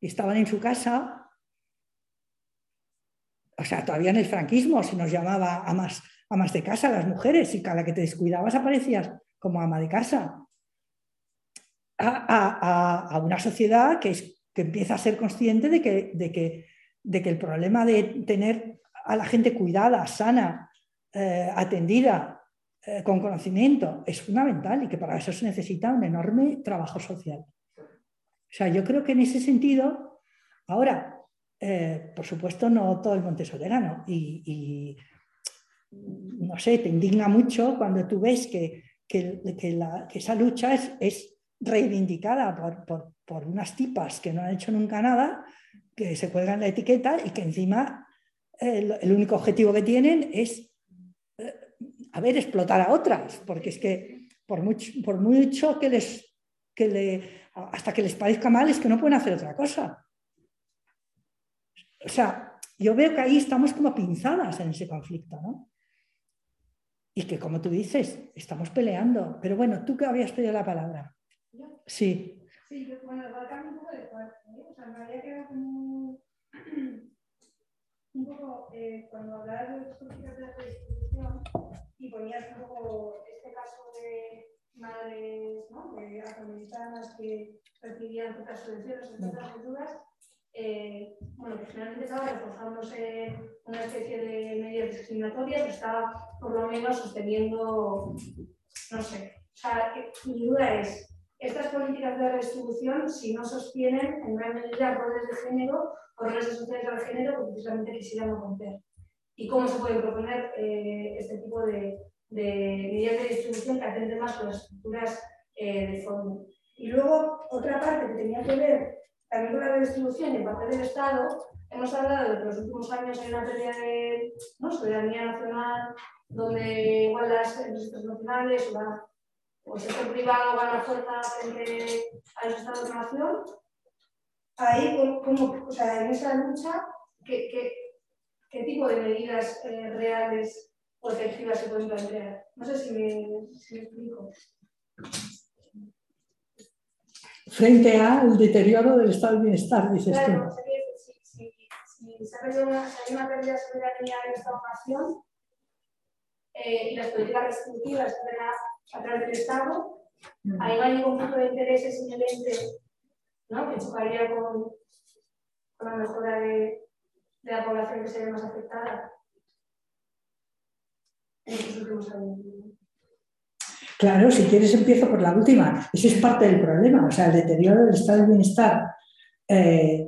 y estaban en su casa. O sea, todavía en el franquismo se nos llamaba a más amas de casa, las mujeres, y cada que te descuidabas aparecías como ama de casa. A, una sociedad que, es, que, empieza a ser consciente de que, de, que, de que, el problema de tener a la gente cuidada, sana, eh, atendida, eh, con conocimiento, es fundamental y que para eso se necesita un enorme trabajo social. O sea, yo creo que en ese sentido, ahora, eh, por supuesto, no todo el monte soberano y no sé, te indigna mucho cuando tú ves que, esa lucha es, reivindicada por, unas tipas que no han hecho nunca nada, que se cuelgan la etiqueta y que encima el, único objetivo que tienen es, eh, a ver, explotar a otras, porque es que por mucho, por mucho que les, que le, hasta que les parezca mal, es que no pueden hacer otra cosa. O sea, yo veo que ahí estamos como pinzadas en ese conflicto, ¿no? Y que, como tú dices, estamos peleando. Pero bueno, tú que habías pedido la palabra. Sí. Sí, yo, bueno, igual cambio un poco de parte. ¿eh? O sea, me había quedado como un poco eh, cuando hablabas de las políticas de la redistribución y ponías un poco este caso de madres ¿no? de afroamericanas que recibían ciertas subvenciones en culturas eh, bueno, que generalmente estaba reforzándose una especie de medidas discriminatorias, estaba por lo menos sosteniendo, no sé, o sea, mi duda es, estas políticas de redistribución, si no sostienen en gran medida roles de género o roles asociados al género, que precisamente quisieran romper. y cómo se pueden proponer eh, este tipo de, medidas de distribución que atenden más con las estructuras eh, de fondo. Y luego, otra parte que tenía que ver también la redistribución y en parte del Estado, hemos hablado de que en los últimos años hay una pelea de ¿no? soberanía nacional, donde igual las empresas nacionales o, el sector privado van a fuerza frente a los estados de nación. Ahí, como, o sea, en esa lucha, ¿qué, qué, qué tipo de medidas eh, reales o efectivas se pueden plantear? No sé si me explico frente al deterioro del estado de bienestar, dices claro, tú. Si, si, si, se ha una, si hay una pérdida de soberanía en esta nación eh, y las políticas restrictivas a, través del Estado, mm. ahí hay ningún punto de interés inherente ¿no? que chocaría con, con la mejora de, de, la población que se ve más afectada en estos últimos años. Claro, si quieres empiezo por la última. Eso es parte del problema. O sea, el deterioro del estado de bienestar, eh,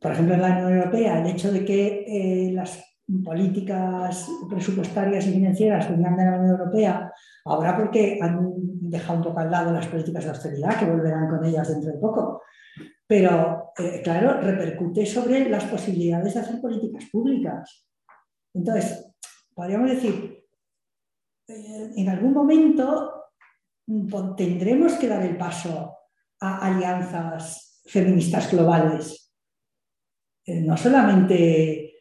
por ejemplo, en la Unión Europea, el hecho de que eh, las políticas presupuestarias y financieras vengan de la Unión Europea, ahora porque han dejado un poco al lado las políticas de austeridad, que volverán con ellas dentro de poco. Pero, eh, claro, repercute sobre las posibilidades de hacer políticas públicas. Entonces, podríamos decir, en algún momento tendremos que dar el paso a alianzas feministas globales, eh, no solamente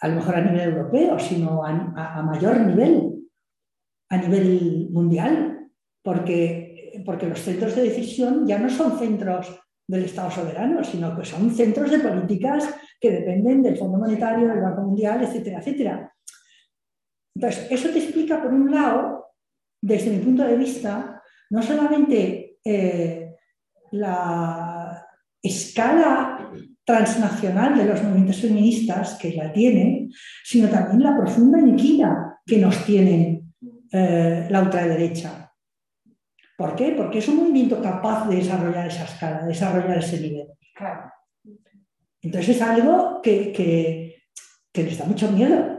a lo mejor a nivel europeo, sino a, mayor nivel, a nivel mundial, porque, porque los centros de decisión ya no son centros del Estado soberano, sino que son centros de políticas que dependen del Fondo Monetario, del Banco Mundial, etcétera, etcétera. Entonces, eso te explica, por un lado, desde mi punto de vista, no solamente eh, la escala transnacional de los movimientos feministas, que la tienen, sino también la profunda inquina que nos tiene eh, la ultraderecha. ¿Por qué? Porque es un movimiento capaz de desarrollar esa escala, de desarrollar ese nivel. Entonces es algo que, que, que les da mucho miedo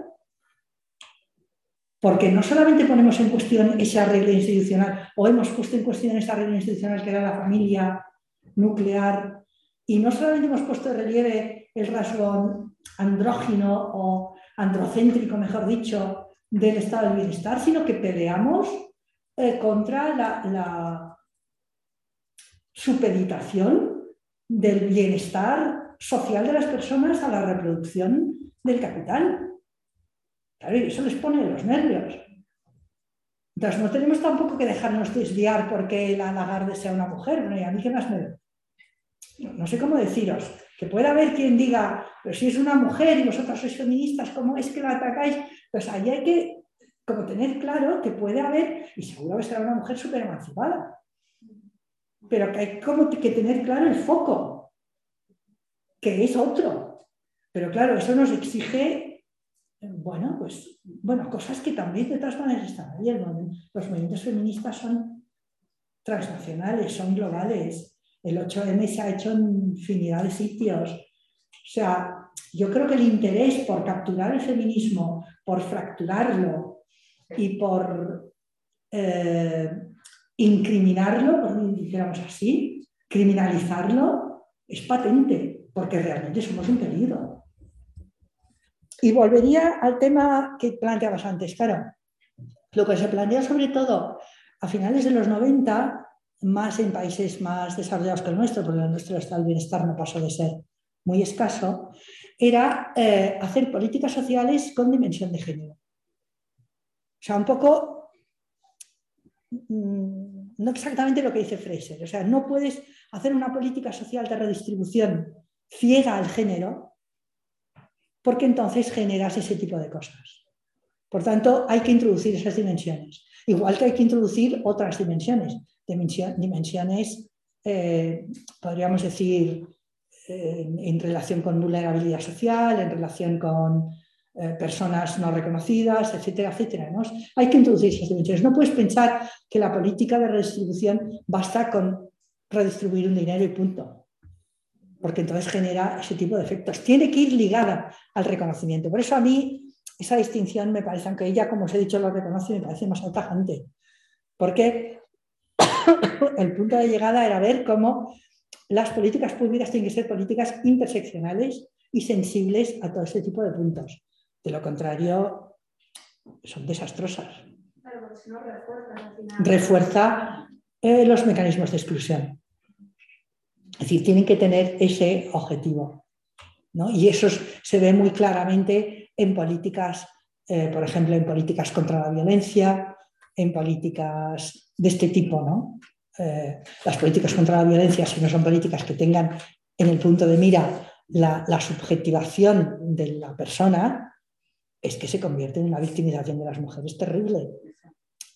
porque no solamente ponemos en cuestión esa regla institucional, o hemos puesto en cuestión esa regla institucional que era la familia nuclear, y no solamente hemos puesto de relieve el rasgo andrógino o androcéntrico, mejor dicho, del estado del bienestar, sino que peleamos eh, contra la, la supeditación del bienestar social de las personas a la reproducción del capital. Claro, y eso les pone los nervios. Entonces, no tenemos tampoco que dejarnos desviar porque la Lagarde sea una mujer. Y a mí qué más me... No, no sé cómo deciros. Que pueda haber quien diga, pero si es una mujer y vosotros sois feministas, ¿cómo es que la atacáis? Pues ahí hay que como tener claro que puede haber, y seguro que será una mujer súper emancipada, pero que hay como que tener claro el foco, que es otro. Pero claro, eso nos exige bueno, pues, bueno, cosas que también de todas maneras están ahí. Los movimientos feministas son transnacionales, son globales. El 8M se ha hecho en infinidad de sitios. O sea, yo creo que el interés por capturar el feminismo, por fracturarlo y por eh, incriminarlo, dijéramos así, criminalizarlo, es patente, porque realmente somos un peligro. Y volvería al tema que planteabas antes, claro. Lo que se plantea sobre todo a finales de los 90, más en países más desarrollados que el nuestro, porque el nuestro estado del bienestar no pasó de ser muy escaso, era eh, hacer políticas sociales con dimensión de género. O sea, un poco, mm, no exactamente lo que dice Fraser, o sea, no puedes hacer una política social de redistribución ciega al género, porque entonces generas ese tipo de cosas. Por tanto, hay que introducir esas dimensiones, igual que hay que introducir otras dimensiones, dimensiones, eh, podríamos decir, eh, en relación con vulnerabilidad social, en relación con eh, personas no reconocidas, etcétera, etcétera. Hay que introducir esas dimensiones. No puedes pensar que la política de redistribución basta con redistribuir un dinero y punto porque entonces genera ese tipo de efectos. Tiene que ir ligada al reconocimiento. Por eso a mí esa distinción me parece, aunque ella, como os he dicho, lo reconoce, me parece más tajante. Porque el punto de llegada era ver cómo las políticas públicas tienen que ser políticas interseccionales y sensibles a todo este tipo de puntos. De lo contrario, son desastrosas. refuerza, eh, los mecanismos de exclusión. Es decir, tienen que tener ese objetivo. Y eso se ve muy claramente en políticas, eh, por ejemplo, en políticas contra la violencia, en políticas de este tipo. ¿no? Eh, las políticas contra la violencia, si no son políticas que tengan en el punto de mira la, subjetivación de la persona, es que se convierte en una victimización de las mujeres terrible.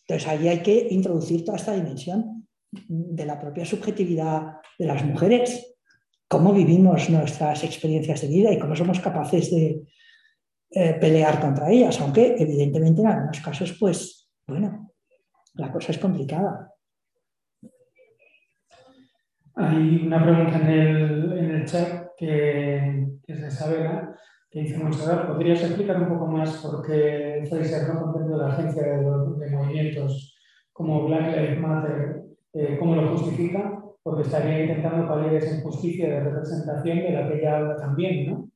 Entonces ahí hay que introducir toda esta dimensión de la propia subjetividad de las mujeres, cómo vivimos nuestras experiencias de vida y cómo somos capaces de eh, pelear contra ellas, aunque evidentemente en algunos casos, pues, bueno, la cosa es complicada. Hay una pregunta en el, en el chat que, que, es de Isabela, que dice, Monserrat, ¿podrías explicar un poco más por qué Fraser no comprende la agencia de, de, movimientos como Black Lives Matter, eh, cómo lo justifica? Porque estaría intentando paliar esa injusticia de representación de la que ella habla también, ¿no?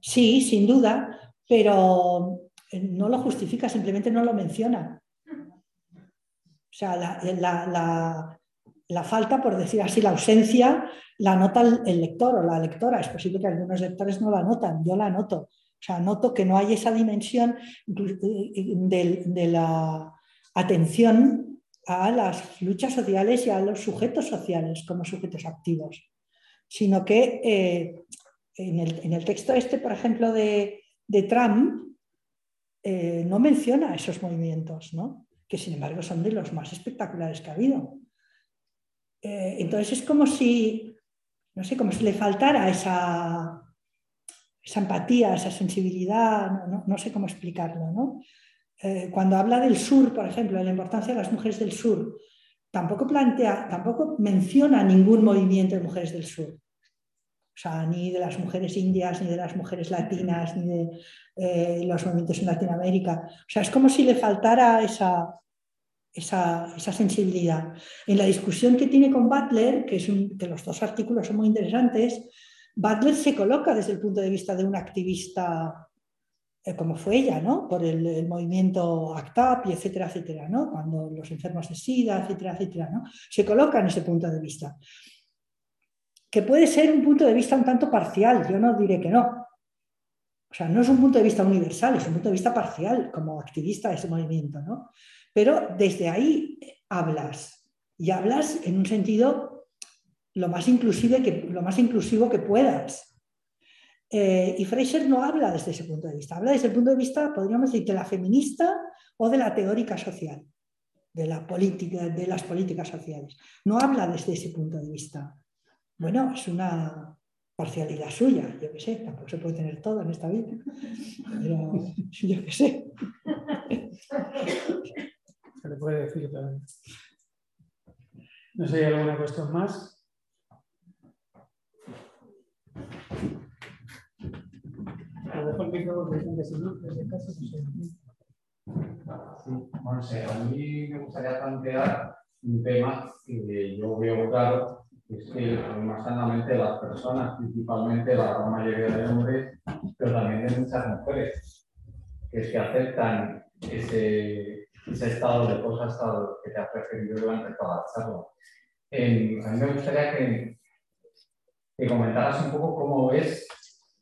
Sí, sin duda, pero no lo justifica, simplemente no lo menciona. O sea, la, la falta, por decir así, la ausencia, la nota el lector o la lectora. Es posible que algunos lectores no la notan, yo la noto. O sea, noto que no hay esa dimensión de, la atención a las luchas sociales y a los sujetos sociales como sujetos activos, sino que eh, en, el, texto este, por ejemplo, de, Trump, eh, no menciona esos movimientos, ¿no? que sin embargo son de los más espectaculares que ha habido. Eh, entonces es como si, no sé, le faltara esa, esa empatía, esa sensibilidad, no, sé cómo explicarlo. ¿no? Eh, cuando habla del sur, por ejemplo, de la importancia de las mujeres del sur, tampoco plantea, tampoco menciona ningún movimiento de mujeres del sur. O sea, ni de las mujeres indias, ni de las mujeres latinas, ni de eh, los movimientos en Latinoamérica. O sea, es como si le faltara esa, esa, sensibilidad. En la discusión que tiene con Butler, que, es un, que los dos artículos son muy interesantes, Butler se coloca desde el punto de vista de un activista como fue ella, ¿no? por el, movimiento ACTAP etcétera, etcétera, ¿no? cuando los enfermos de SIDA, etcétera, etcétera, ¿no? se coloca en ese punto de vista. Que puede ser un punto de vista un tanto parcial, yo no diré que no. O sea, no es un punto de vista universal, es un punto de vista parcial como activista de ese movimiento, ¿no? Pero desde ahí hablas y hablas en un sentido lo más, inclusive que, lo más inclusivo que puedas. Eh, y Fraser no habla desde ese punto de vista, habla desde el punto de vista, podríamos decir, de la feminista o de la teórica social, de, las políticas sociales. No habla desde ese punto de vista. Bueno, es una parcialidad suya, yo qué sé, tampoco se puede tener todo en esta vida, pero yo qué sé le puede decir también. No sé, ¿hay alguna cuestión más? Sí, bueno, sé, a mí me gustaría plantear un tema que yo veo claro, es que el problema está en la mente de las personas, principalmente la gran mayoría de hombres, pero también de muchas mujeres, que es que aceptan ese ese estado de cosas que te has referido durante toda la charla. a mí me gustaría que, que, comentaras un poco cómo ves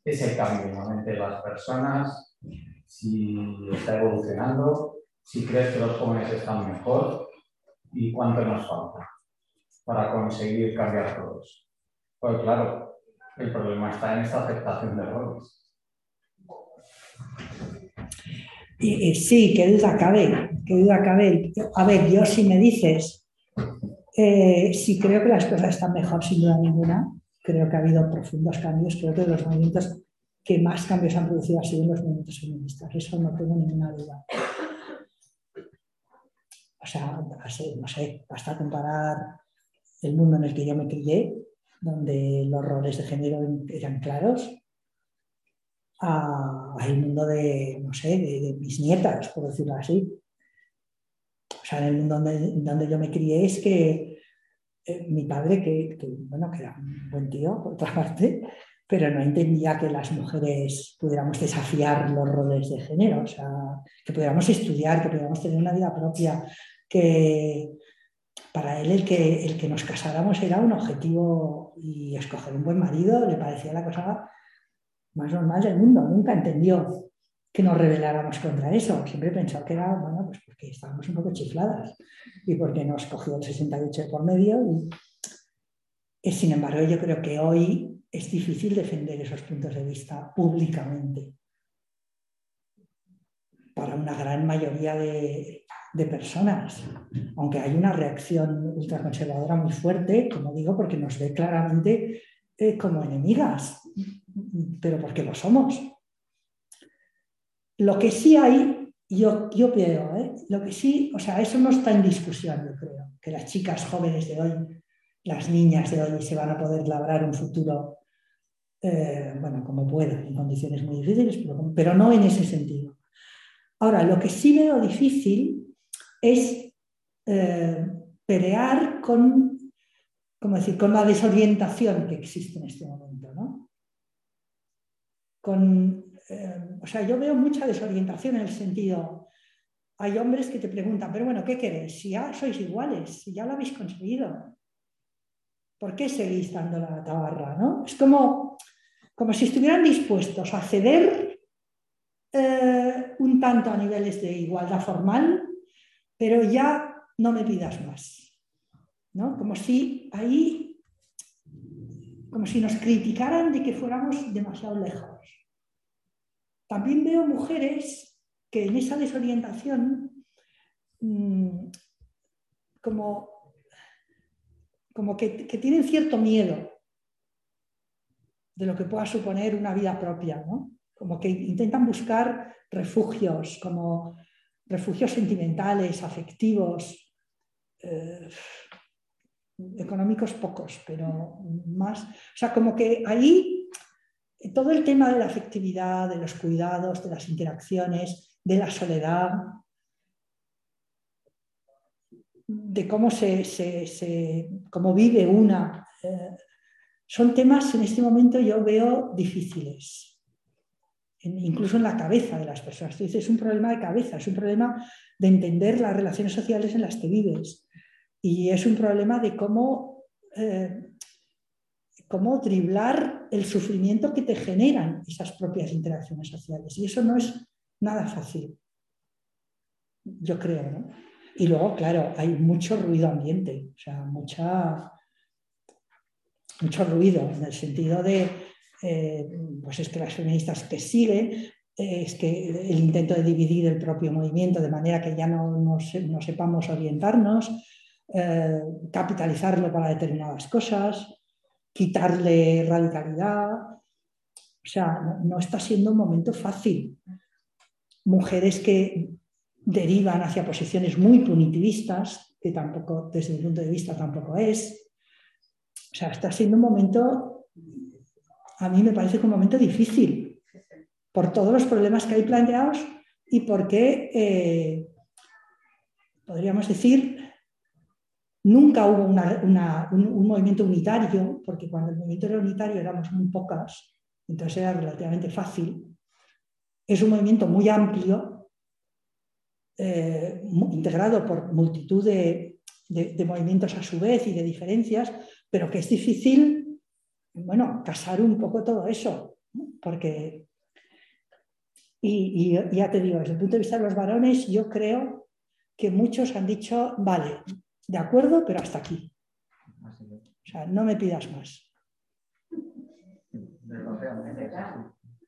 ese cambio en la mente de las personas, si está evolucionando, si crees que los jóvenes están mejor y cuánto nos falta para conseguir cambiar todos. Pues claro, el problema está en esta aceptación de roles. sí, qué duda cabe, qué duda cabe. A ver, yo si me dices, eh, si creo que las cosas están mejor, sin duda ninguna, creo que ha habido profundos cambios, creo que los movimientos que más cambios han producido han sido los movimientos feministas, eso no tengo ninguna duda. O sea, no sé, basta comparar el mundo en el que yo me crié, donde los roles de género eran claros, al mundo de, no sé, de, mis nietas, por decirlo así. O sea, en el mundo donde, donde yo me crié es que eh, mi padre, que, bueno, que era un buen tío, por otra parte, pero no entendía que las mujeres pudiéramos desafiar los roles de género, o sea, que pudiéramos estudiar, que pudiéramos tener una vida propia, que para él el que, el que nos casáramos era un objetivo y escoger un buen marido le parecía la cosa más normal del mundo. Nunca entendió que nos rebeláramos contra eso. Siempre pensó que era, bueno, pues porque estábamos un poco chifladas y porque nos cogió el 68 por medio. Y, sin embargo, yo creo que hoy es difícil defender esos puntos de vista públicamente para una gran mayoría de, de personas, aunque hay una reacción ultraconservadora muy fuerte, como digo, porque nos ve claramente eh, como enemigas, pero porque lo somos. Lo que sí hay, yo, yo creo, ¿eh? lo que sí, o sea, eso no está en discusión, yo creo, que las chicas jóvenes de hoy, las niñas de hoy se van a poder labrar un futuro, eh, bueno, como puedan, en condiciones muy difíciles, pero, pero no en ese sentido. Ahora, lo que sí veo difícil es eh, pelear con, decir, con la desorientación que existe en este momento. ¿no? Con, eh, o sea, yo veo mucha desorientación en el sentido, hay hombres que te preguntan, pero bueno, ¿qué queréis? Si ya sois iguales, si ya lo habéis conseguido, ¿por qué seguís dando la tabarra? ¿no? Es como, como si estuvieran dispuestos a ceder eh, un tanto a niveles de igualdad formal pero ya no me pidas más. ¿no? Como si ahí, como si nos criticaran de que fuéramos demasiado lejos. También veo mujeres que en esa desorientación, mm, como, como que, tienen cierto miedo de lo que pueda suponer una vida propia, ¿no? como que intentan buscar refugios, como refugios sentimentales, afectivos, eh, económicos pocos, pero más, o sea, como que ahí todo el tema de la afectividad, de los cuidados, de las interacciones, de la soledad, de cómo, se, cómo vive una, eh, son temas en este momento yo veo difíciles incluso en la cabeza de las personas. Es un problema de cabeza, es un problema de entender las relaciones sociales en las que vives y es un problema de cómo, eh, cómo driblar el sufrimiento que te generan esas propias interacciones sociales. Y eso no es nada fácil, yo creo. Y luego, claro, hay mucho ruido ambiente, o sea, mucha, mucho ruido en el sentido de eh, pues es que las feministas que siguen, eh, es que el intento de dividir el propio movimiento de manera que ya no, no, sepamos orientarnos, eh, capitalizarlo para determinadas cosas, quitarle radicalidad. O sea, no, está siendo un momento fácil. Mujeres que derivan hacia posiciones muy punitivistas, que tampoco, desde mi punto de vista, tampoco es. O sea, está siendo un momento a mí me parece un momento difícil por todos los problemas que hay planteados y porque, eh, podríamos decir, nunca hubo un, movimiento unitario, porque cuando el movimiento era unitario éramos muy pocas, entonces era relativamente fácil. Es un movimiento muy amplio, eh, integrado por multitud de movimientos a su vez y de diferencias, pero que es difícil bueno, casar un poco todo eso, porque, y, ya te digo, desde el punto de vista de los varones, yo creo que muchos han dicho, vale, de acuerdo, pero hasta aquí. O sea, no me pidas más.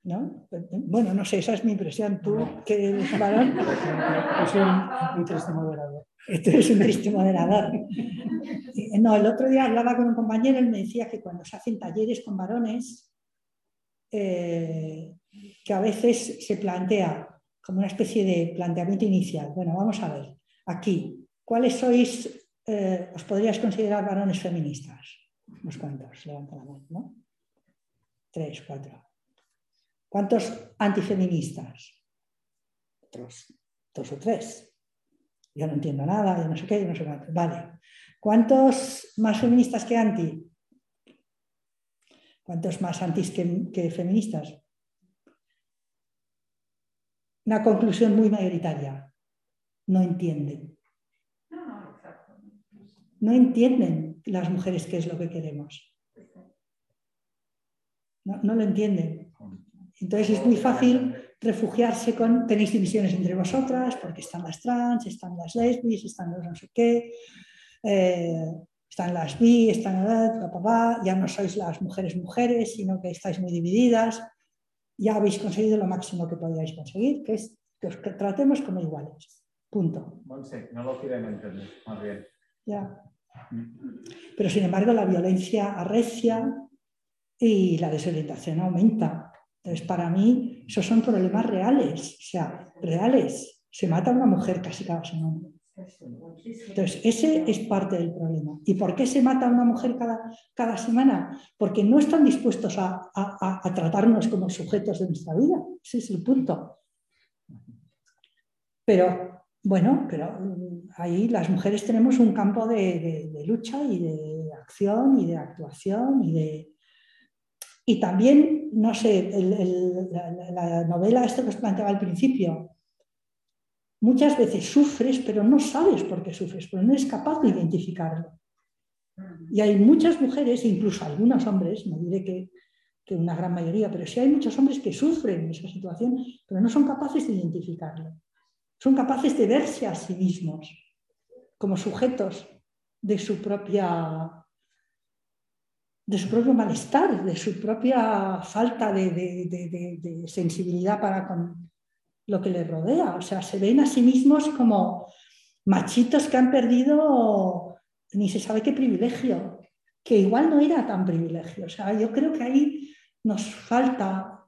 ¿No? Bueno, no sé, esa es mi impresión. Tú, que eres varón. Es un, un triste moderador. Esto es un triste moderador. No, el otro día hablaba con un compañero, él me decía que cuando se hacen talleres con varones, eh, que a veces se plantea como una especie de planteamiento inicial. Bueno, vamos a ver, aquí, ¿cuáles sois, eh, os podrías considerar varones feministas? Unos cuantos, levanta la mano, ¿no? Tres, cuatro. ¿Cuántos antifeministas? Otros dos o tres. Yo no entiendo nada, yo no sé qué, yo no sé cuánto. Vale. ¿Cuántos más feministas que anti? ¿Cuántos más antis que, que feministas? Una conclusión muy mayoritaria. No entienden. No, entienden las mujeres qué es lo que queremos. No, no lo entienden. Entonces es muy fácil refugiarse con, tenéis divisiones entre vosotras, porque están las trans, están las lesbis, están los no sé qué, eh, están las bi, están la, papá, ya no sois las mujeres mujeres, sino que estáis muy divididas, ya habéis conseguido lo máximo que podíais conseguir, que es que os tratemos como iguales. Punto. Monse, no lo quieren entender, más bien. Ya. Pero sin embargo la violencia arrecia y la desorientación aumenta. Entonces, para mí, esos son problemas reales, o sea, reales. Se mata a una mujer casi cada semana. Entonces, ese es parte del problema. ¿Y por qué se mata a una mujer cada, cada semana? Porque no están dispuestos a, a- a tratarnos como sujetos de nuestra vida. Ese es el punto. Pero, bueno, pero mm, ahí las mujeres tenemos un campo de, de- de lucha y de acción y de actuación y de... Y también, no sé, el- el- la, la- la novela, esto que os planteaba al principio, muchas veces sufres, pero no sabes por qué sufres, porque no eres capaz de identificarlo. Y hay muchas mujeres, incluso algunos hombres, no diré que, que una gran mayoría, pero sí hay muchos hombres que sufren esa situación, pero no son capaces de identificarlo. Son capaces de verse a sí mismos como sujetos de su propia de su propio malestar, de su propia falta de, sensibilidad para con lo que les rodea. O sea, se ven a sí mismos como machitos que han perdido ni se sabe qué privilegio, que igual no era tan privilegio. O sea, yo creo que ahí nos falta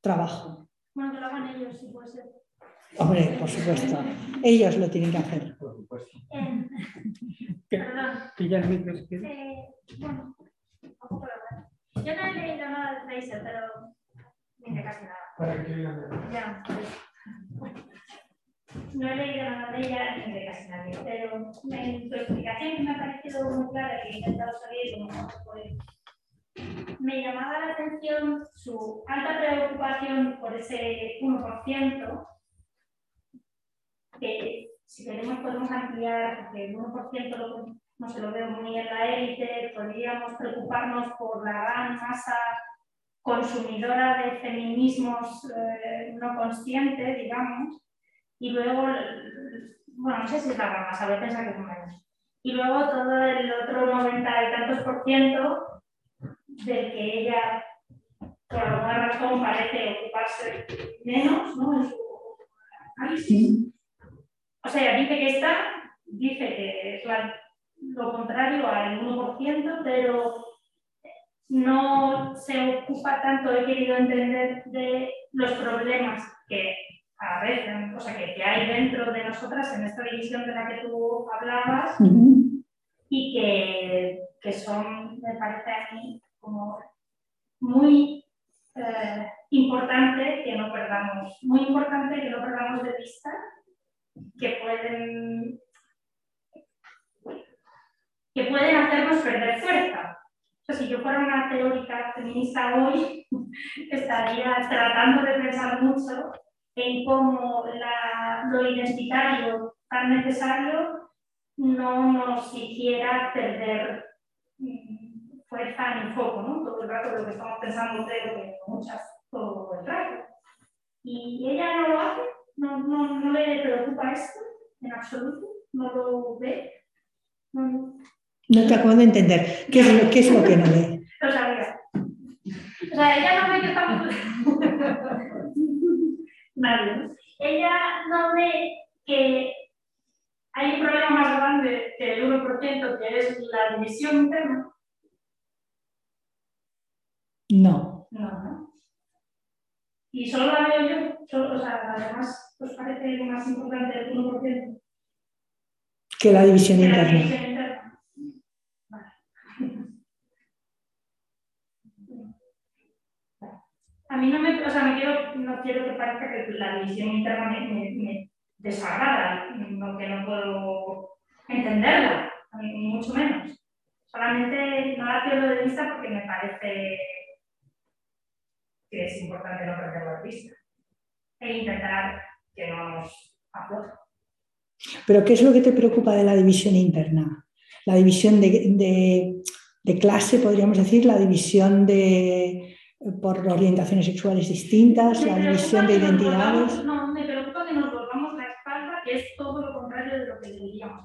trabajo. Bueno, que lo hagan ellos, si puede ser. Hombre, por supuesto, ellos lo tienen que hacer. Por supuesto. Eh. Eh, bueno. Yo no he leído nada de Fraser, pero ni de casi nada. Para que. Ya, pues. No he leído nada de ella ni de casi nadie, pero en tu explicación me ha parecido muy clara que he intentado salir como se puede. Me llamaba la atención su alta preocupación por ese 1%, que si queremos podemos ampliar, porque el 1% lo- no se lo veo muy en la élite, podríamos preocuparnos por la gran masa consumidora de feminismos eh, no conscientes, digamos, y luego, bueno, no sé si es la gran masa, voy a pensar que es menos. Y luego todo el otro 90 y tantos por ciento del que ella, por alguna razón, parece ocuparse menos, ¿no? En su análisis. O sea, dice que está, dice que es la- lo contrario al 1%, pero no se ocupa tanto, he querido entender, de los problemas que a veces, o sea, que, que hay dentro de nosotras en esta división de la que tú hablabas y que, que son, me parece a mí, como muy eh, importante que no perdamos, muy importante que no perdamos de vista que pueden que pueden hacernos perder fuerza. O sea, si yo fuera una teórica feminista hoy, estaría tratando de pensar mucho en cómo la- lo identitario tan necesario no nos hiciera perder mm, fuerza ni foco, ¿no? Todo el rato lo que estamos pensando, que muchas, todo el rato. Y ella no lo hace, no, no, no le preocupa esto en absoluto, no lo ve, no, No te acabo de entender. ¿Qué es lo, qué es lo que no lee? lo sabía. O sea, ella no ve que estamos... Nadie. Ella no ve que hay un problema más grande que el 1%, que es la división interna. No. No, ¿no? Y solo la veo yo, solo, o sea, además, ¿os parece más importante el 1% Que la división que la interna. división interna? Vale. A mí no me, o sea, me quiero, no quiero que parezca que la división interna me, me, me desagrada, no, que no puedo entenderla, ni mucho menos. Solamente no la pierdo de vista porque me parece que es importante no perderla de vista e intentar que no nos afloje. Pero ¿qué es lo que te preocupa de la división interna? La división de, de, de clase, podríamos decir, la división de por orientaciones sexuales distintas, Me la división de identidades. volvamos- No, me preocupa que nos volvamos la espalda, que es todo lo contrario de lo que deberíamos.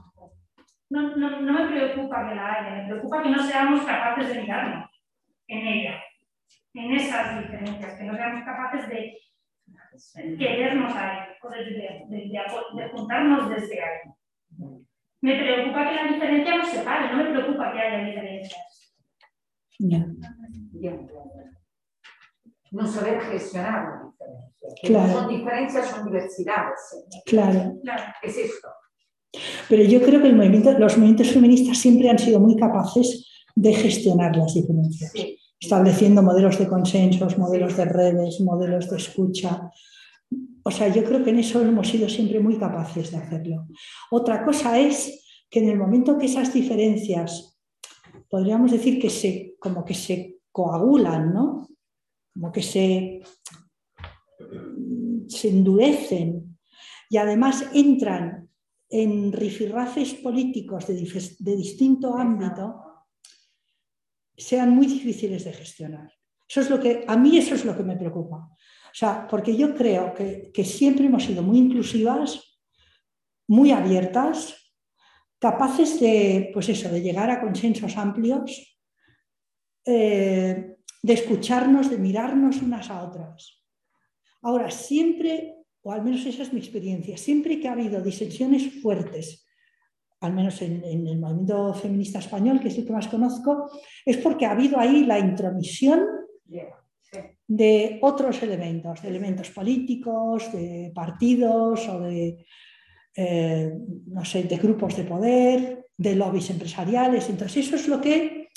No, no, no me preocupa que la haya, me preocupa que no seamos capaces de mirarnos en ella, en esas diferencias, que no seamos capaces de querernos ahí, o de, de- de- de apo- de juntarnos desde ahí. Me preocupa que la diferencia nos separe, no me preocupa que haya diferencias. Bien. No saber gestionar la diferencia. Que Claro. No son diferencias, son diversidades. claro. Claro. Es esto. Pero yo creo que el movimiento- los movimientos feministas siempre han sido muy capaces de gestionar las diferencias, Sí. Estableciendo modelos de consensos, modelos de redes, modelos de escucha. O sea, yo creo que en eso hemos sido siempre muy capaces de hacerlo. Otra cosa es que en el momento que esas diferencias, podríamos decir que se, como que se coagulan, ¿no? Como que se, se endurecen y además entran en rifirrafes políticos de, de distinto ámbito, sean muy difíciles de gestionar. Eso es lo que, a mí eso es lo que me preocupa. O sea, porque yo creo que, que siempre hemos sido muy inclusivas, muy abiertas, capaces de, pues eso, de llegar a consensos amplios, eh, de escucharnos, de mirarnos unas a otras. Ahora, siempre, o al menos esa es mi experiencia, siempre que ha habido disensiones fuertes, al menos en, en el movimiento feminista español, que es el que más conozco, es porque ha habido ahí la intromisión de otros elementos, de elementos políticos, de partidos o de, eh, no sé, de grupos de poder, de lobbies empresariales. Entonces, eso es lo que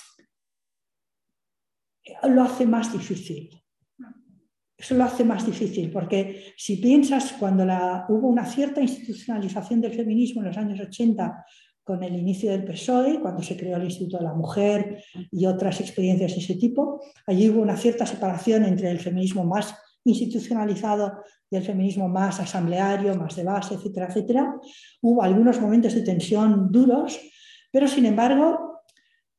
lo hace más difícil. Eso lo hace más difícil, porque si piensas cuando hubo una cierta institucionalización del feminismo en los años 80 con el inicio del PSOE, cuando se creó el Instituto de la Mujer y otras experiencias de ese tipo, allí hubo una cierta separación entre el feminismo más institucionalizado y el feminismo más asambleario, más de base, etcétera, etcétera. Hubo algunos momentos de tensión duros, pero sin embargo,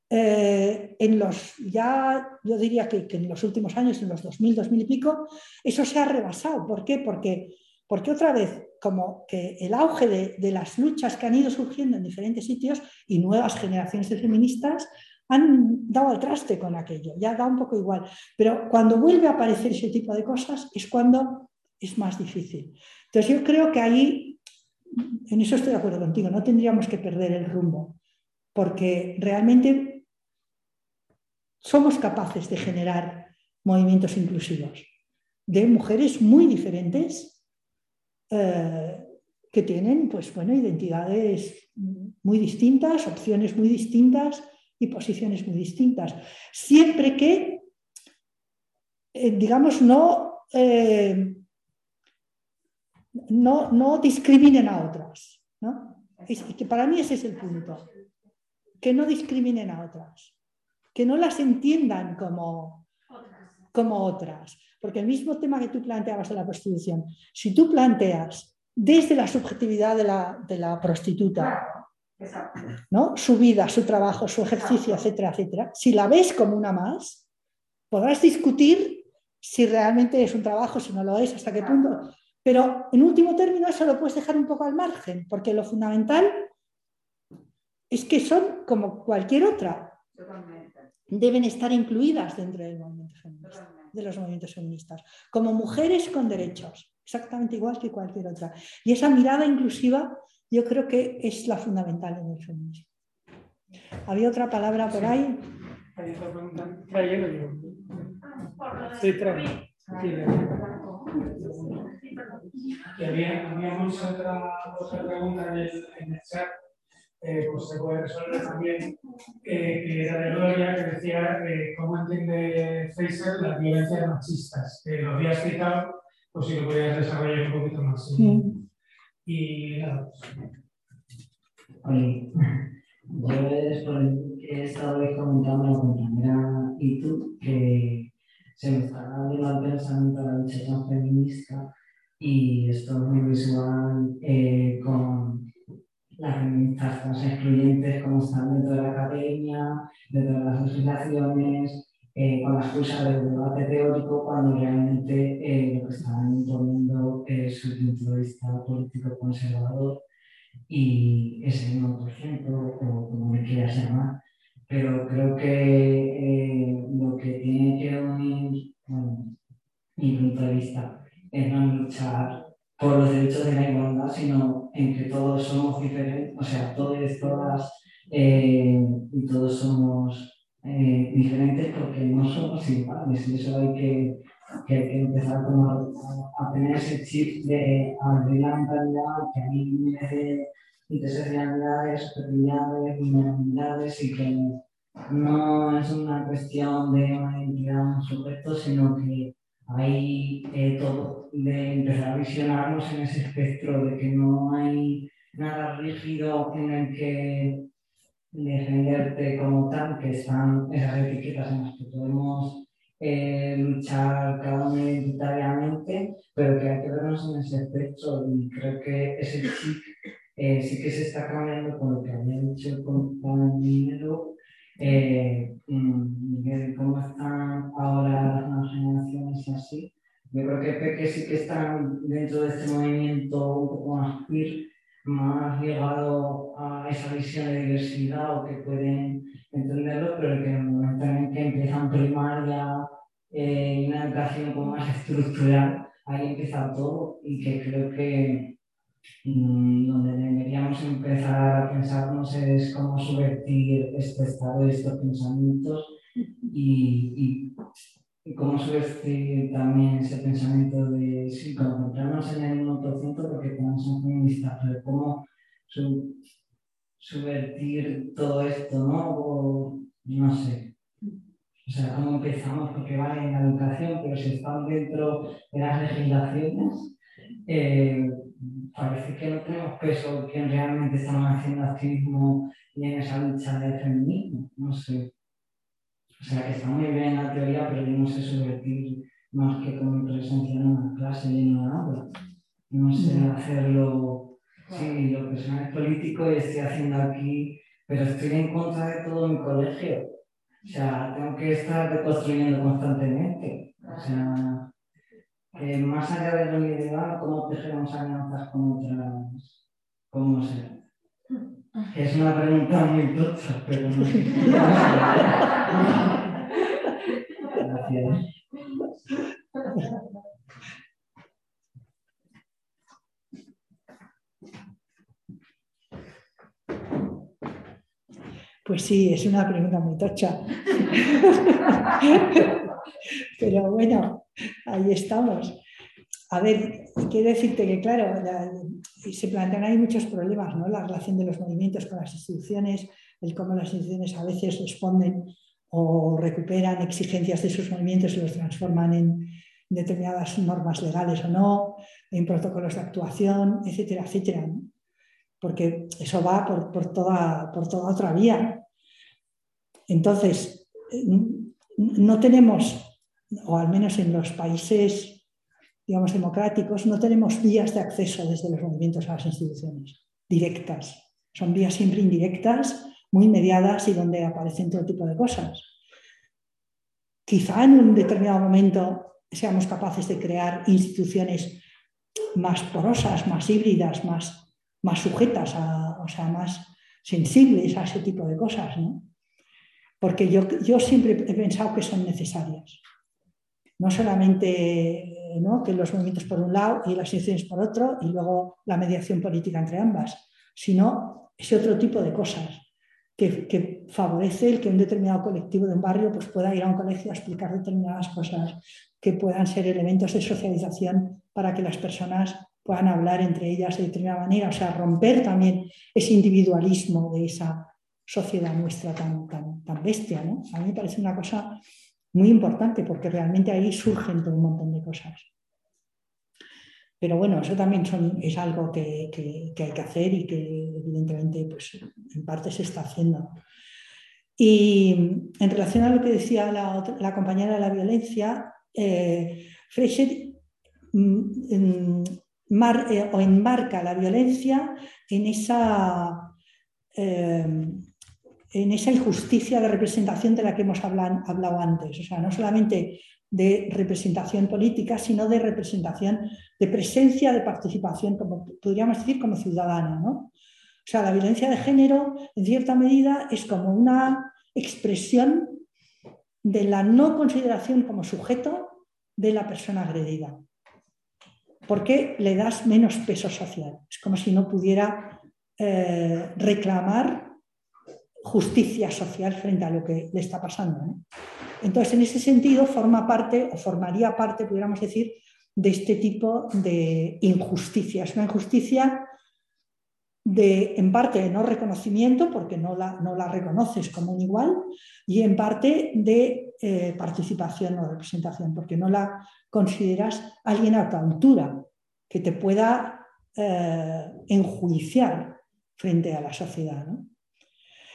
eh, en los, ya yo diría que, que, en los últimos años, en los 2000, 2000 y pico, eso se ha rebasado. ¿Por qué? Porque, porque otra vez, como que el auge de, de las luchas que han ido surgiendo en diferentes sitios y nuevas generaciones de feministas han dado al traste con aquello, ya da un poco igual. Pero cuando vuelve a aparecer ese tipo de cosas es cuando es más difícil. Entonces yo creo que ahí, en eso estoy de acuerdo contigo, no tendríamos que perder el rumbo, porque realmente somos capaces de generar movimientos inclusivos de mujeres muy diferentes eh, que tienen pues, bueno, identidades muy distintas, opciones muy distintas y posiciones muy distintas. Siempre que, eh, digamos, no, eh, no, no, discriminen a otras. ¿no? Que para mí ese es el punto. Que no discriminen a otras. Que no las entiendan como, como otras. Porque el mismo tema que tú planteabas de la prostitución, si tú planteas desde la subjetividad de la, de la prostituta, ¿no? su vida, su trabajo, su ejercicio, etcétera, etcétera, si la ves como una más, podrás discutir si realmente es un trabajo, si no lo es, hasta qué punto. Pero en último término eso lo puedes dejar un poco al margen, porque lo fundamental es que son como cualquier otra. Deben estar incluidas dentro del movimiento feminista, de los movimientos feministas, como mujeres con derechos, exactamente igual que cualquier otra. Y esa mirada inclusiva yo creo que es la fundamental en el feminismo. ¿Había otra palabra por ahí? Hay otra pregunta. Sí. Y había, habíamos otra, otra pregunta en el, en el chat eh, pues se puede resolver también, eh, que era de Gloria, que decía eh, cómo entiende Fraser las violencias machistas. Que lo había explicado, pues si lo podías desarrollar un poquito más. Y nada. Oye, yo es por el que he estado comentando a la compañera y tú que se me está dando el pensamiento de la lucha feminista y esto es muy visual eh, con las feministas más excluyentes como están dentro de la academia, dentro de las legislaciones, eh, con la excusa del debate teórico, cuando realmente eh, lo que están imponiendo es su punto de vista político conservador y ese 1%, o como me quieras llamar. Pero creo que lo que tiene que unir, bueno, mi punto de vista, es no luchar por los derechos de la igualdad, sino en que todos somos diferentes, o sea, todos, todas eh, y todos somos eh, diferentes porque no somos iguales. Y eso hay que, que, que empezar como a, tener ese chip de abrir la mentalidad que hay miles de interseccionalidades, superioridades, vulnerabilidades y que no es una cuestión de una identidad, un sujeto, sino que hay eh, todo de empezar a visionarnos en ese espectro de que no hay nada rígido en el que defenderte como tal, que están esas etiquetas en las que podemos eh, luchar cada uno identitariamente, pero que hay que vernos en ese espectro. Y creo que ese chip eh, sí que se está cambiando con lo que había dicho el compañero eh, mm, cómo están ahora las nuevas generaciones y así. Yo creo que Peque sí que están dentro de este movimiento un poco más queer, más llegado a esa visión de diversidad o que pueden entenderlo, pero que en el momento en que empiezan primaria eh, una educación poco más estructural, ahí empieza todo y que creo que donde deberíamos empezar a pensarnos es cómo subvertir este estado, estos pensamientos y, y, cómo subvertir también ese pensamiento de, sí, concentrarnos en el 1% porque tenemos un feministas, pero cómo subvertir todo esto, ¿no? O, no sé. O sea, cómo empezamos, porque vale en la educación, pero si están dentro de las legislaciones, eh, parece que no tenemos peso quien realmente estamos haciendo activismo y en esa lucha del feminismo, no sé. O sea, que está muy bien la teoría, pero yo no sé subvertir más que con mi presencia en una clase llena de aula. No sé hacerlo, sí, lo personal es político y estoy haciendo aquí, pero estoy en contra de todo mi colegio. O sea, tengo que estar reconstruyendo constantemente. O sea, eh, más allá de lo individual, ¿cómo tejeremos alianzas con otras? ¿Cómo se? Es una pregunta muy tocha, pero no sé. Gracias. Pues sí, es una pregunta muy tocha. Pero bueno, ahí estamos. A ver, quiero decirte que, claro, se plantean ahí muchos problemas, ¿no? La relación de los movimientos con las instituciones, el cómo las instituciones a veces responden o recuperan exigencias de sus movimientos y los transforman en determinadas normas legales o no, en protocolos de actuación, etcétera, etcétera. Porque eso va por, por, toda, por toda otra vía. Entonces, no tenemos o al menos en los países, digamos, democráticos, no tenemos vías de acceso desde los movimientos a las instituciones directas. Son vías siempre indirectas, muy mediadas y donde aparecen todo tipo de cosas. Quizá en un determinado momento seamos capaces de crear instituciones más porosas, más híbridas, más, más sujetas, a, o sea, más sensibles a ese tipo de cosas, ¿no? Porque yo, yo siempre he pensado que son necesarias no solamente que los movimientos por un lado y las instituciones por otro, y luego la mediación política entre ambas, sino ese otro tipo de cosas que, favorece el que un determinado colectivo de un barrio pues, pueda ir a un colegio a explicar determinadas cosas, que puedan ser elementos de socialización para que las personas puedan hablar entre ellas de determinada manera, o sea, romper también ese individualismo de esa sociedad nuestra tan, tan, tan bestia. ¿no? A mí me parece una cosa muy importante porque realmente ahí surgen todo un montón de cosas. Pero bueno, eso también es algo que, hay que hacer y que evidentemente pues, en parte se está haciendo. Y en relación a lo que decía la, compañera de la violencia, eh, mm, eh, o enmarca la violencia en esa, eh, en esa injusticia de representación de la que hemos hablado, antes. O sea, no solamente de representación política, sino de representación, de presencia, de participación, como podríamos decir, como ciudadana. ¿no? O sea, la violencia de género, en cierta medida, es como una expresión de la no consideración como sujeto de la persona agredida porque le das menos peso social. Es como si no pudiera eh, reclamar justicia social frente a lo que le está pasando. Entonces, en ese sentido, forma parte, o formaría parte, pudiéramos decir, de este tipo de injusticia. Es una injusticia de, en parte, de no reconocimiento, porque no la, no la reconoces como un igual, y en parte de eh, participación o representación, porque no la consideras alguien a tu altura que te pueda eh, enjuiciar frente a la sociedad.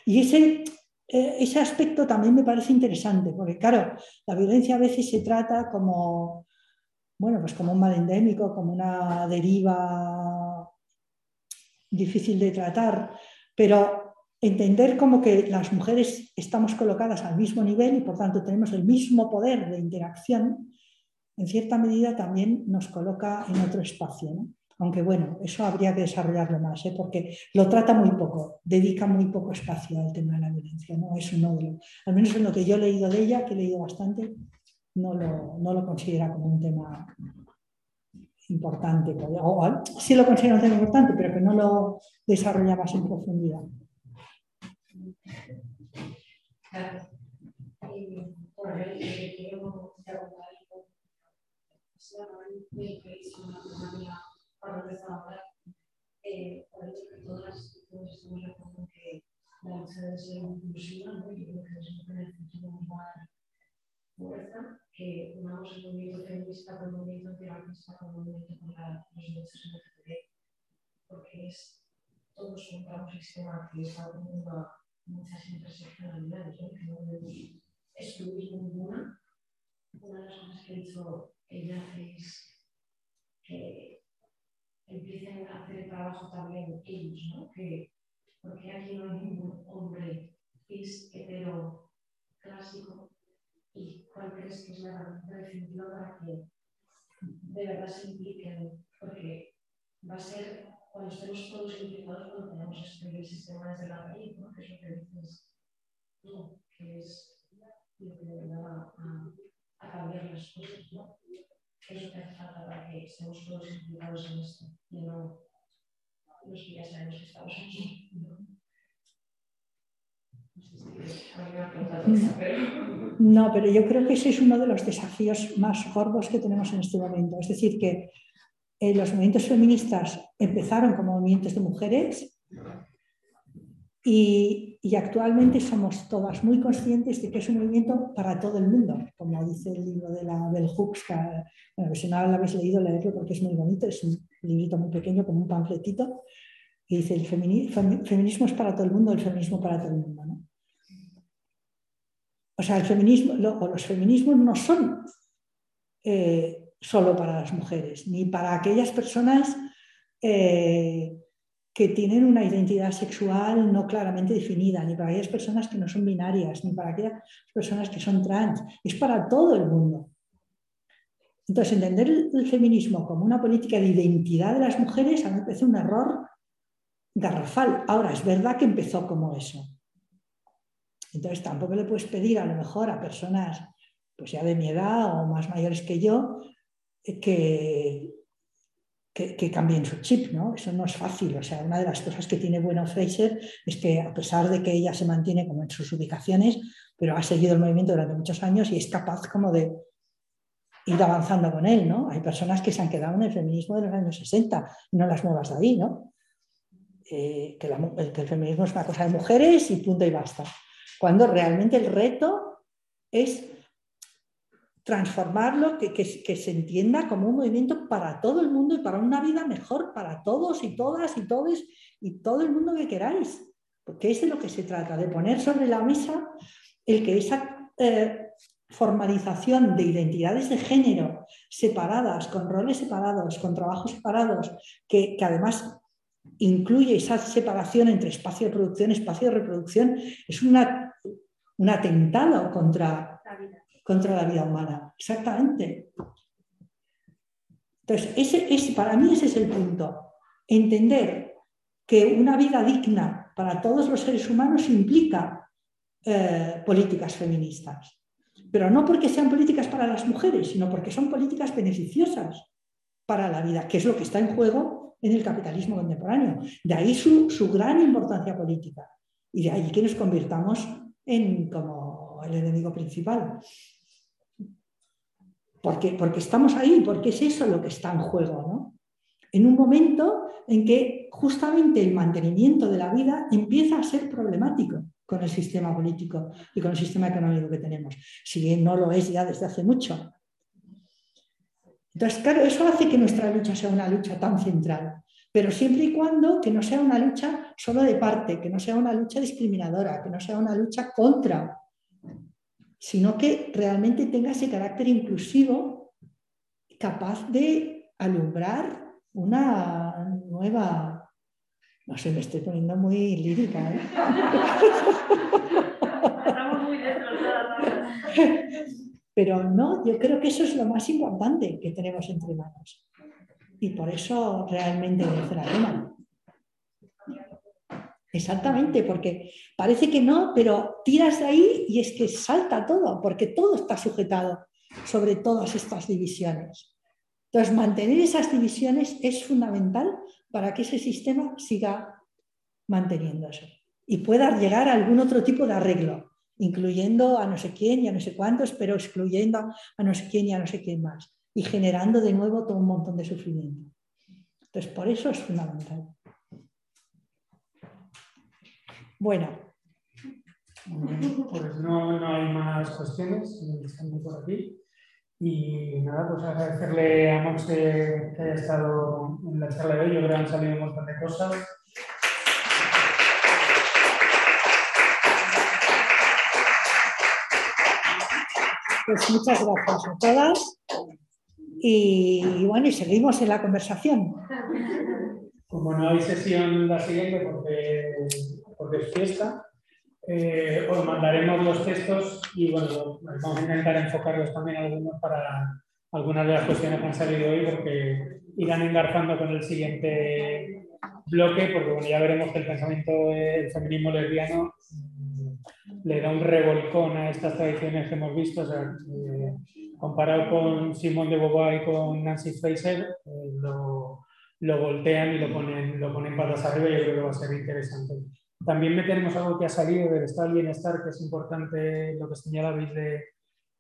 Y ese, eh, ese aspecto también me parece interesante, porque claro, la violencia a veces se trata como, bueno, pues como un mal endémico, como una deriva difícil de tratar, pero entender como que las mujeres estamos colocadas al mismo nivel y por tanto tenemos el mismo poder de interacción, en cierta medida también nos coloca en otro espacio. Aunque bueno, eso habría que desarrollarlo más, ¿eh? porque lo trata muy poco, dedica muy poco espacio al tema de la violencia. ¿no? Es al menos en lo que yo he leído de ella, que he leído bastante, no lo, no lo considera como un tema importante. O, sí lo considera un tema importante, pero que no lo desarrolla más en profundidad. Claro. muy feliz con la economía para empezar ahora, eh, por el hecho que todas todos estamos de acuerdo en que la lucha debe ser inclusiva, ¿no? Yo creo que eso tiene muchísima fuerza, que unamos el movimiento feminista con el movimiento antirracista con el movimiento contra los derechos LGBT, porque es todos contra un sistema que está teniendo muchas interseccionalidades, ¿no? que no debemos excluir ninguna. Una de las cosas que he dicho ella es que empiecen a hacer el trabajo también ellos, ¿no? Que, porque aquí no hay ningún hombre cis hetero clásico y cuál crees que es la herramienta definitiva para que de verdad se impliquen, porque va a ser cuando estemos todos implicados cuando tenemos este sistema desde la raíz, ¿no? que es lo que dices tú, que es lo que verdad va a cambiar las cosas. ¿no? No. No, pero yo creo que ese es uno de los desafíos más gordos que tenemos en este momento. Es decir, que eh, los movimientos feministas empezaron como movimientos de mujeres y, actualmente somos todas muy conscientes de que es un movimiento para todo el mundo, como dice el libro de la Bell Hooks, que bueno, si no lo habéis leído, leerlo porque es muy bonito, es un librito muy pequeño, como un panfletito, y dice, el feminismo es para todo el mundo, el feminismo para todo el mundo. O sea, el feminismo, o los feminismos no son eh, solo para las mujeres, ni para aquellas personas eh, que tienen una identidad sexual no claramente definida, ni para aquellas personas que no son binarias, ni para aquellas personas que son trans, es para todo el mundo. Entonces, entender el, feminismo como una política de identidad de las mujeres a mí me parece un error garrafal. Ahora, es verdad que empezó como eso. Entonces, tampoco le puedes pedir a lo mejor a personas pues ya de mi edad o más mayores que yo que, que, cambien su chip, ¿no? Eso no es fácil. O sea, una de las cosas que tiene bueno Fraser es que a pesar de que ella se mantiene como en sus ubicaciones, pero ha seguido el movimiento durante muchos años y es capaz como de, ir avanzando con él, ¿no? Hay personas que se han quedado en el feminismo de los años 60, no las nuevas de ahí, ¿no? Eh, que, el feminismo es una cosa de mujeres y punto y basta. Cuando realmente el reto es transformarlo, que, que, se entienda como un movimiento para todo el mundo y para una vida mejor para todos y todas y todos y todo el mundo que queráis. Porque es de lo que se trata, de poner sobre la mesa el que esa eh, formalización de identidades de género separadas, con roles separados, con trabajos separados, que, que además incluye esa separación entre espacio de producción espacio de reproducción, es una, un atentado contra. Contra la vida humana. Exactamente. Entonces, ese, para mí ese es el punto. Entender que una vida digna para todos los seres humanos implica eh, políticas feministas. Pero no porque sean políticas para las mujeres, sino porque son políticas beneficiosas para la vida, que es lo que está en juego en el capitalismo contemporáneo. De ahí su, gran importancia política y de ahí que nos convirtamos en como el enemigo principal. Porque, estamos ahí, porque es eso lo que está en juego, ¿no? En un momento en que justamente el mantenimiento de la vida empieza a ser problemático con el sistema político y con el sistema económico que tenemos, si bien no lo es ya desde hace mucho. Entonces, claro, eso hace que nuestra lucha sea una lucha tan central, pero siempre y cuando que no sea una lucha solo de parte, que no sea una lucha discriminadora, que no sea una lucha contra, sino que realmente tenga ese carácter inclusivo capaz de alumbrar una nueva... No sé, me estoy poniendo muy lírica. ¿eh? Estamos muy pero no, yo creo que eso es lo más importante que tenemos entre manos. Y por eso realmente merece la pena. Exactamente, porque parece que no, pero tiras de ahí y es que salta todo, porque todo está sujetado sobre todas estas divisiones. Entonces, mantener esas divisiones es fundamental para que ese sistema siga manteniéndose y pueda llegar a algún otro tipo de arreglo incluyendo a no sé quién y a no sé cuántos, pero excluyendo a no sé quién y a no sé quién más, y generando de nuevo todo un montón de sufrimiento. Entonces, por eso es fundamental. Bueno. Pues no, no hay más cuestiones, por aquí. Y nada, pues agradecerle a Monse que haya estado en la charla de hoy. Yo creo que han salido un montón de cosas. Pues muchas gracias a todas y, bueno, y seguimos en la conversación. Como no hay sesión la siguiente porque, porque es fiesta, eh, os mandaremos los textos y bueno, vamos a intentar enfocarlos también algunos para algunas de las cuestiones que han salido hoy porque irán engarzando con el siguiente bloque porque bueno, ya veremos que el pensamiento del feminismo lesbiano le da un revolcón a estas tradiciones que hemos visto. Eh, comparado con Simone de Beauvoir y con Nancy Fraser, eh, lo, lo, voltean y lo ponen, lo ponen patas arriba y yo creo que va a ser interesante. También tenemos algo que ha salido del estado del bienestar, que es importante lo que señalabais de,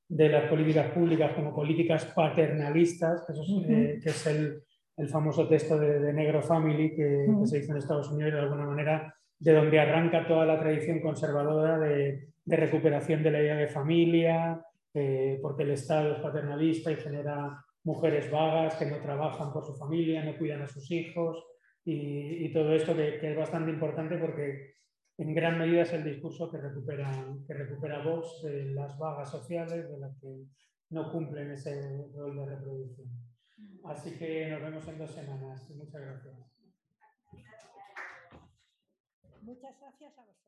de las políticas públicas como políticas paternalistas, que, que es el, el, famoso texto de, de Negro Family que, que, se hizo en Estados Unidos de alguna manera de donde arranca toda la tradición conservadora de, recuperación de la idea de familia, eh, porque el Estado es paternalista y genera mujeres vagas que no trabajan por su familia, no cuidan a sus hijos y, todo esto que, es bastante importante porque en gran medida es el discurso que recupera, que recupera Vox de las vagas sociales, de las que no cumplen ese rol de reproducción. Así que nos vemos en dos semanas. Muchas gracias. Muchas gracias a vosotros.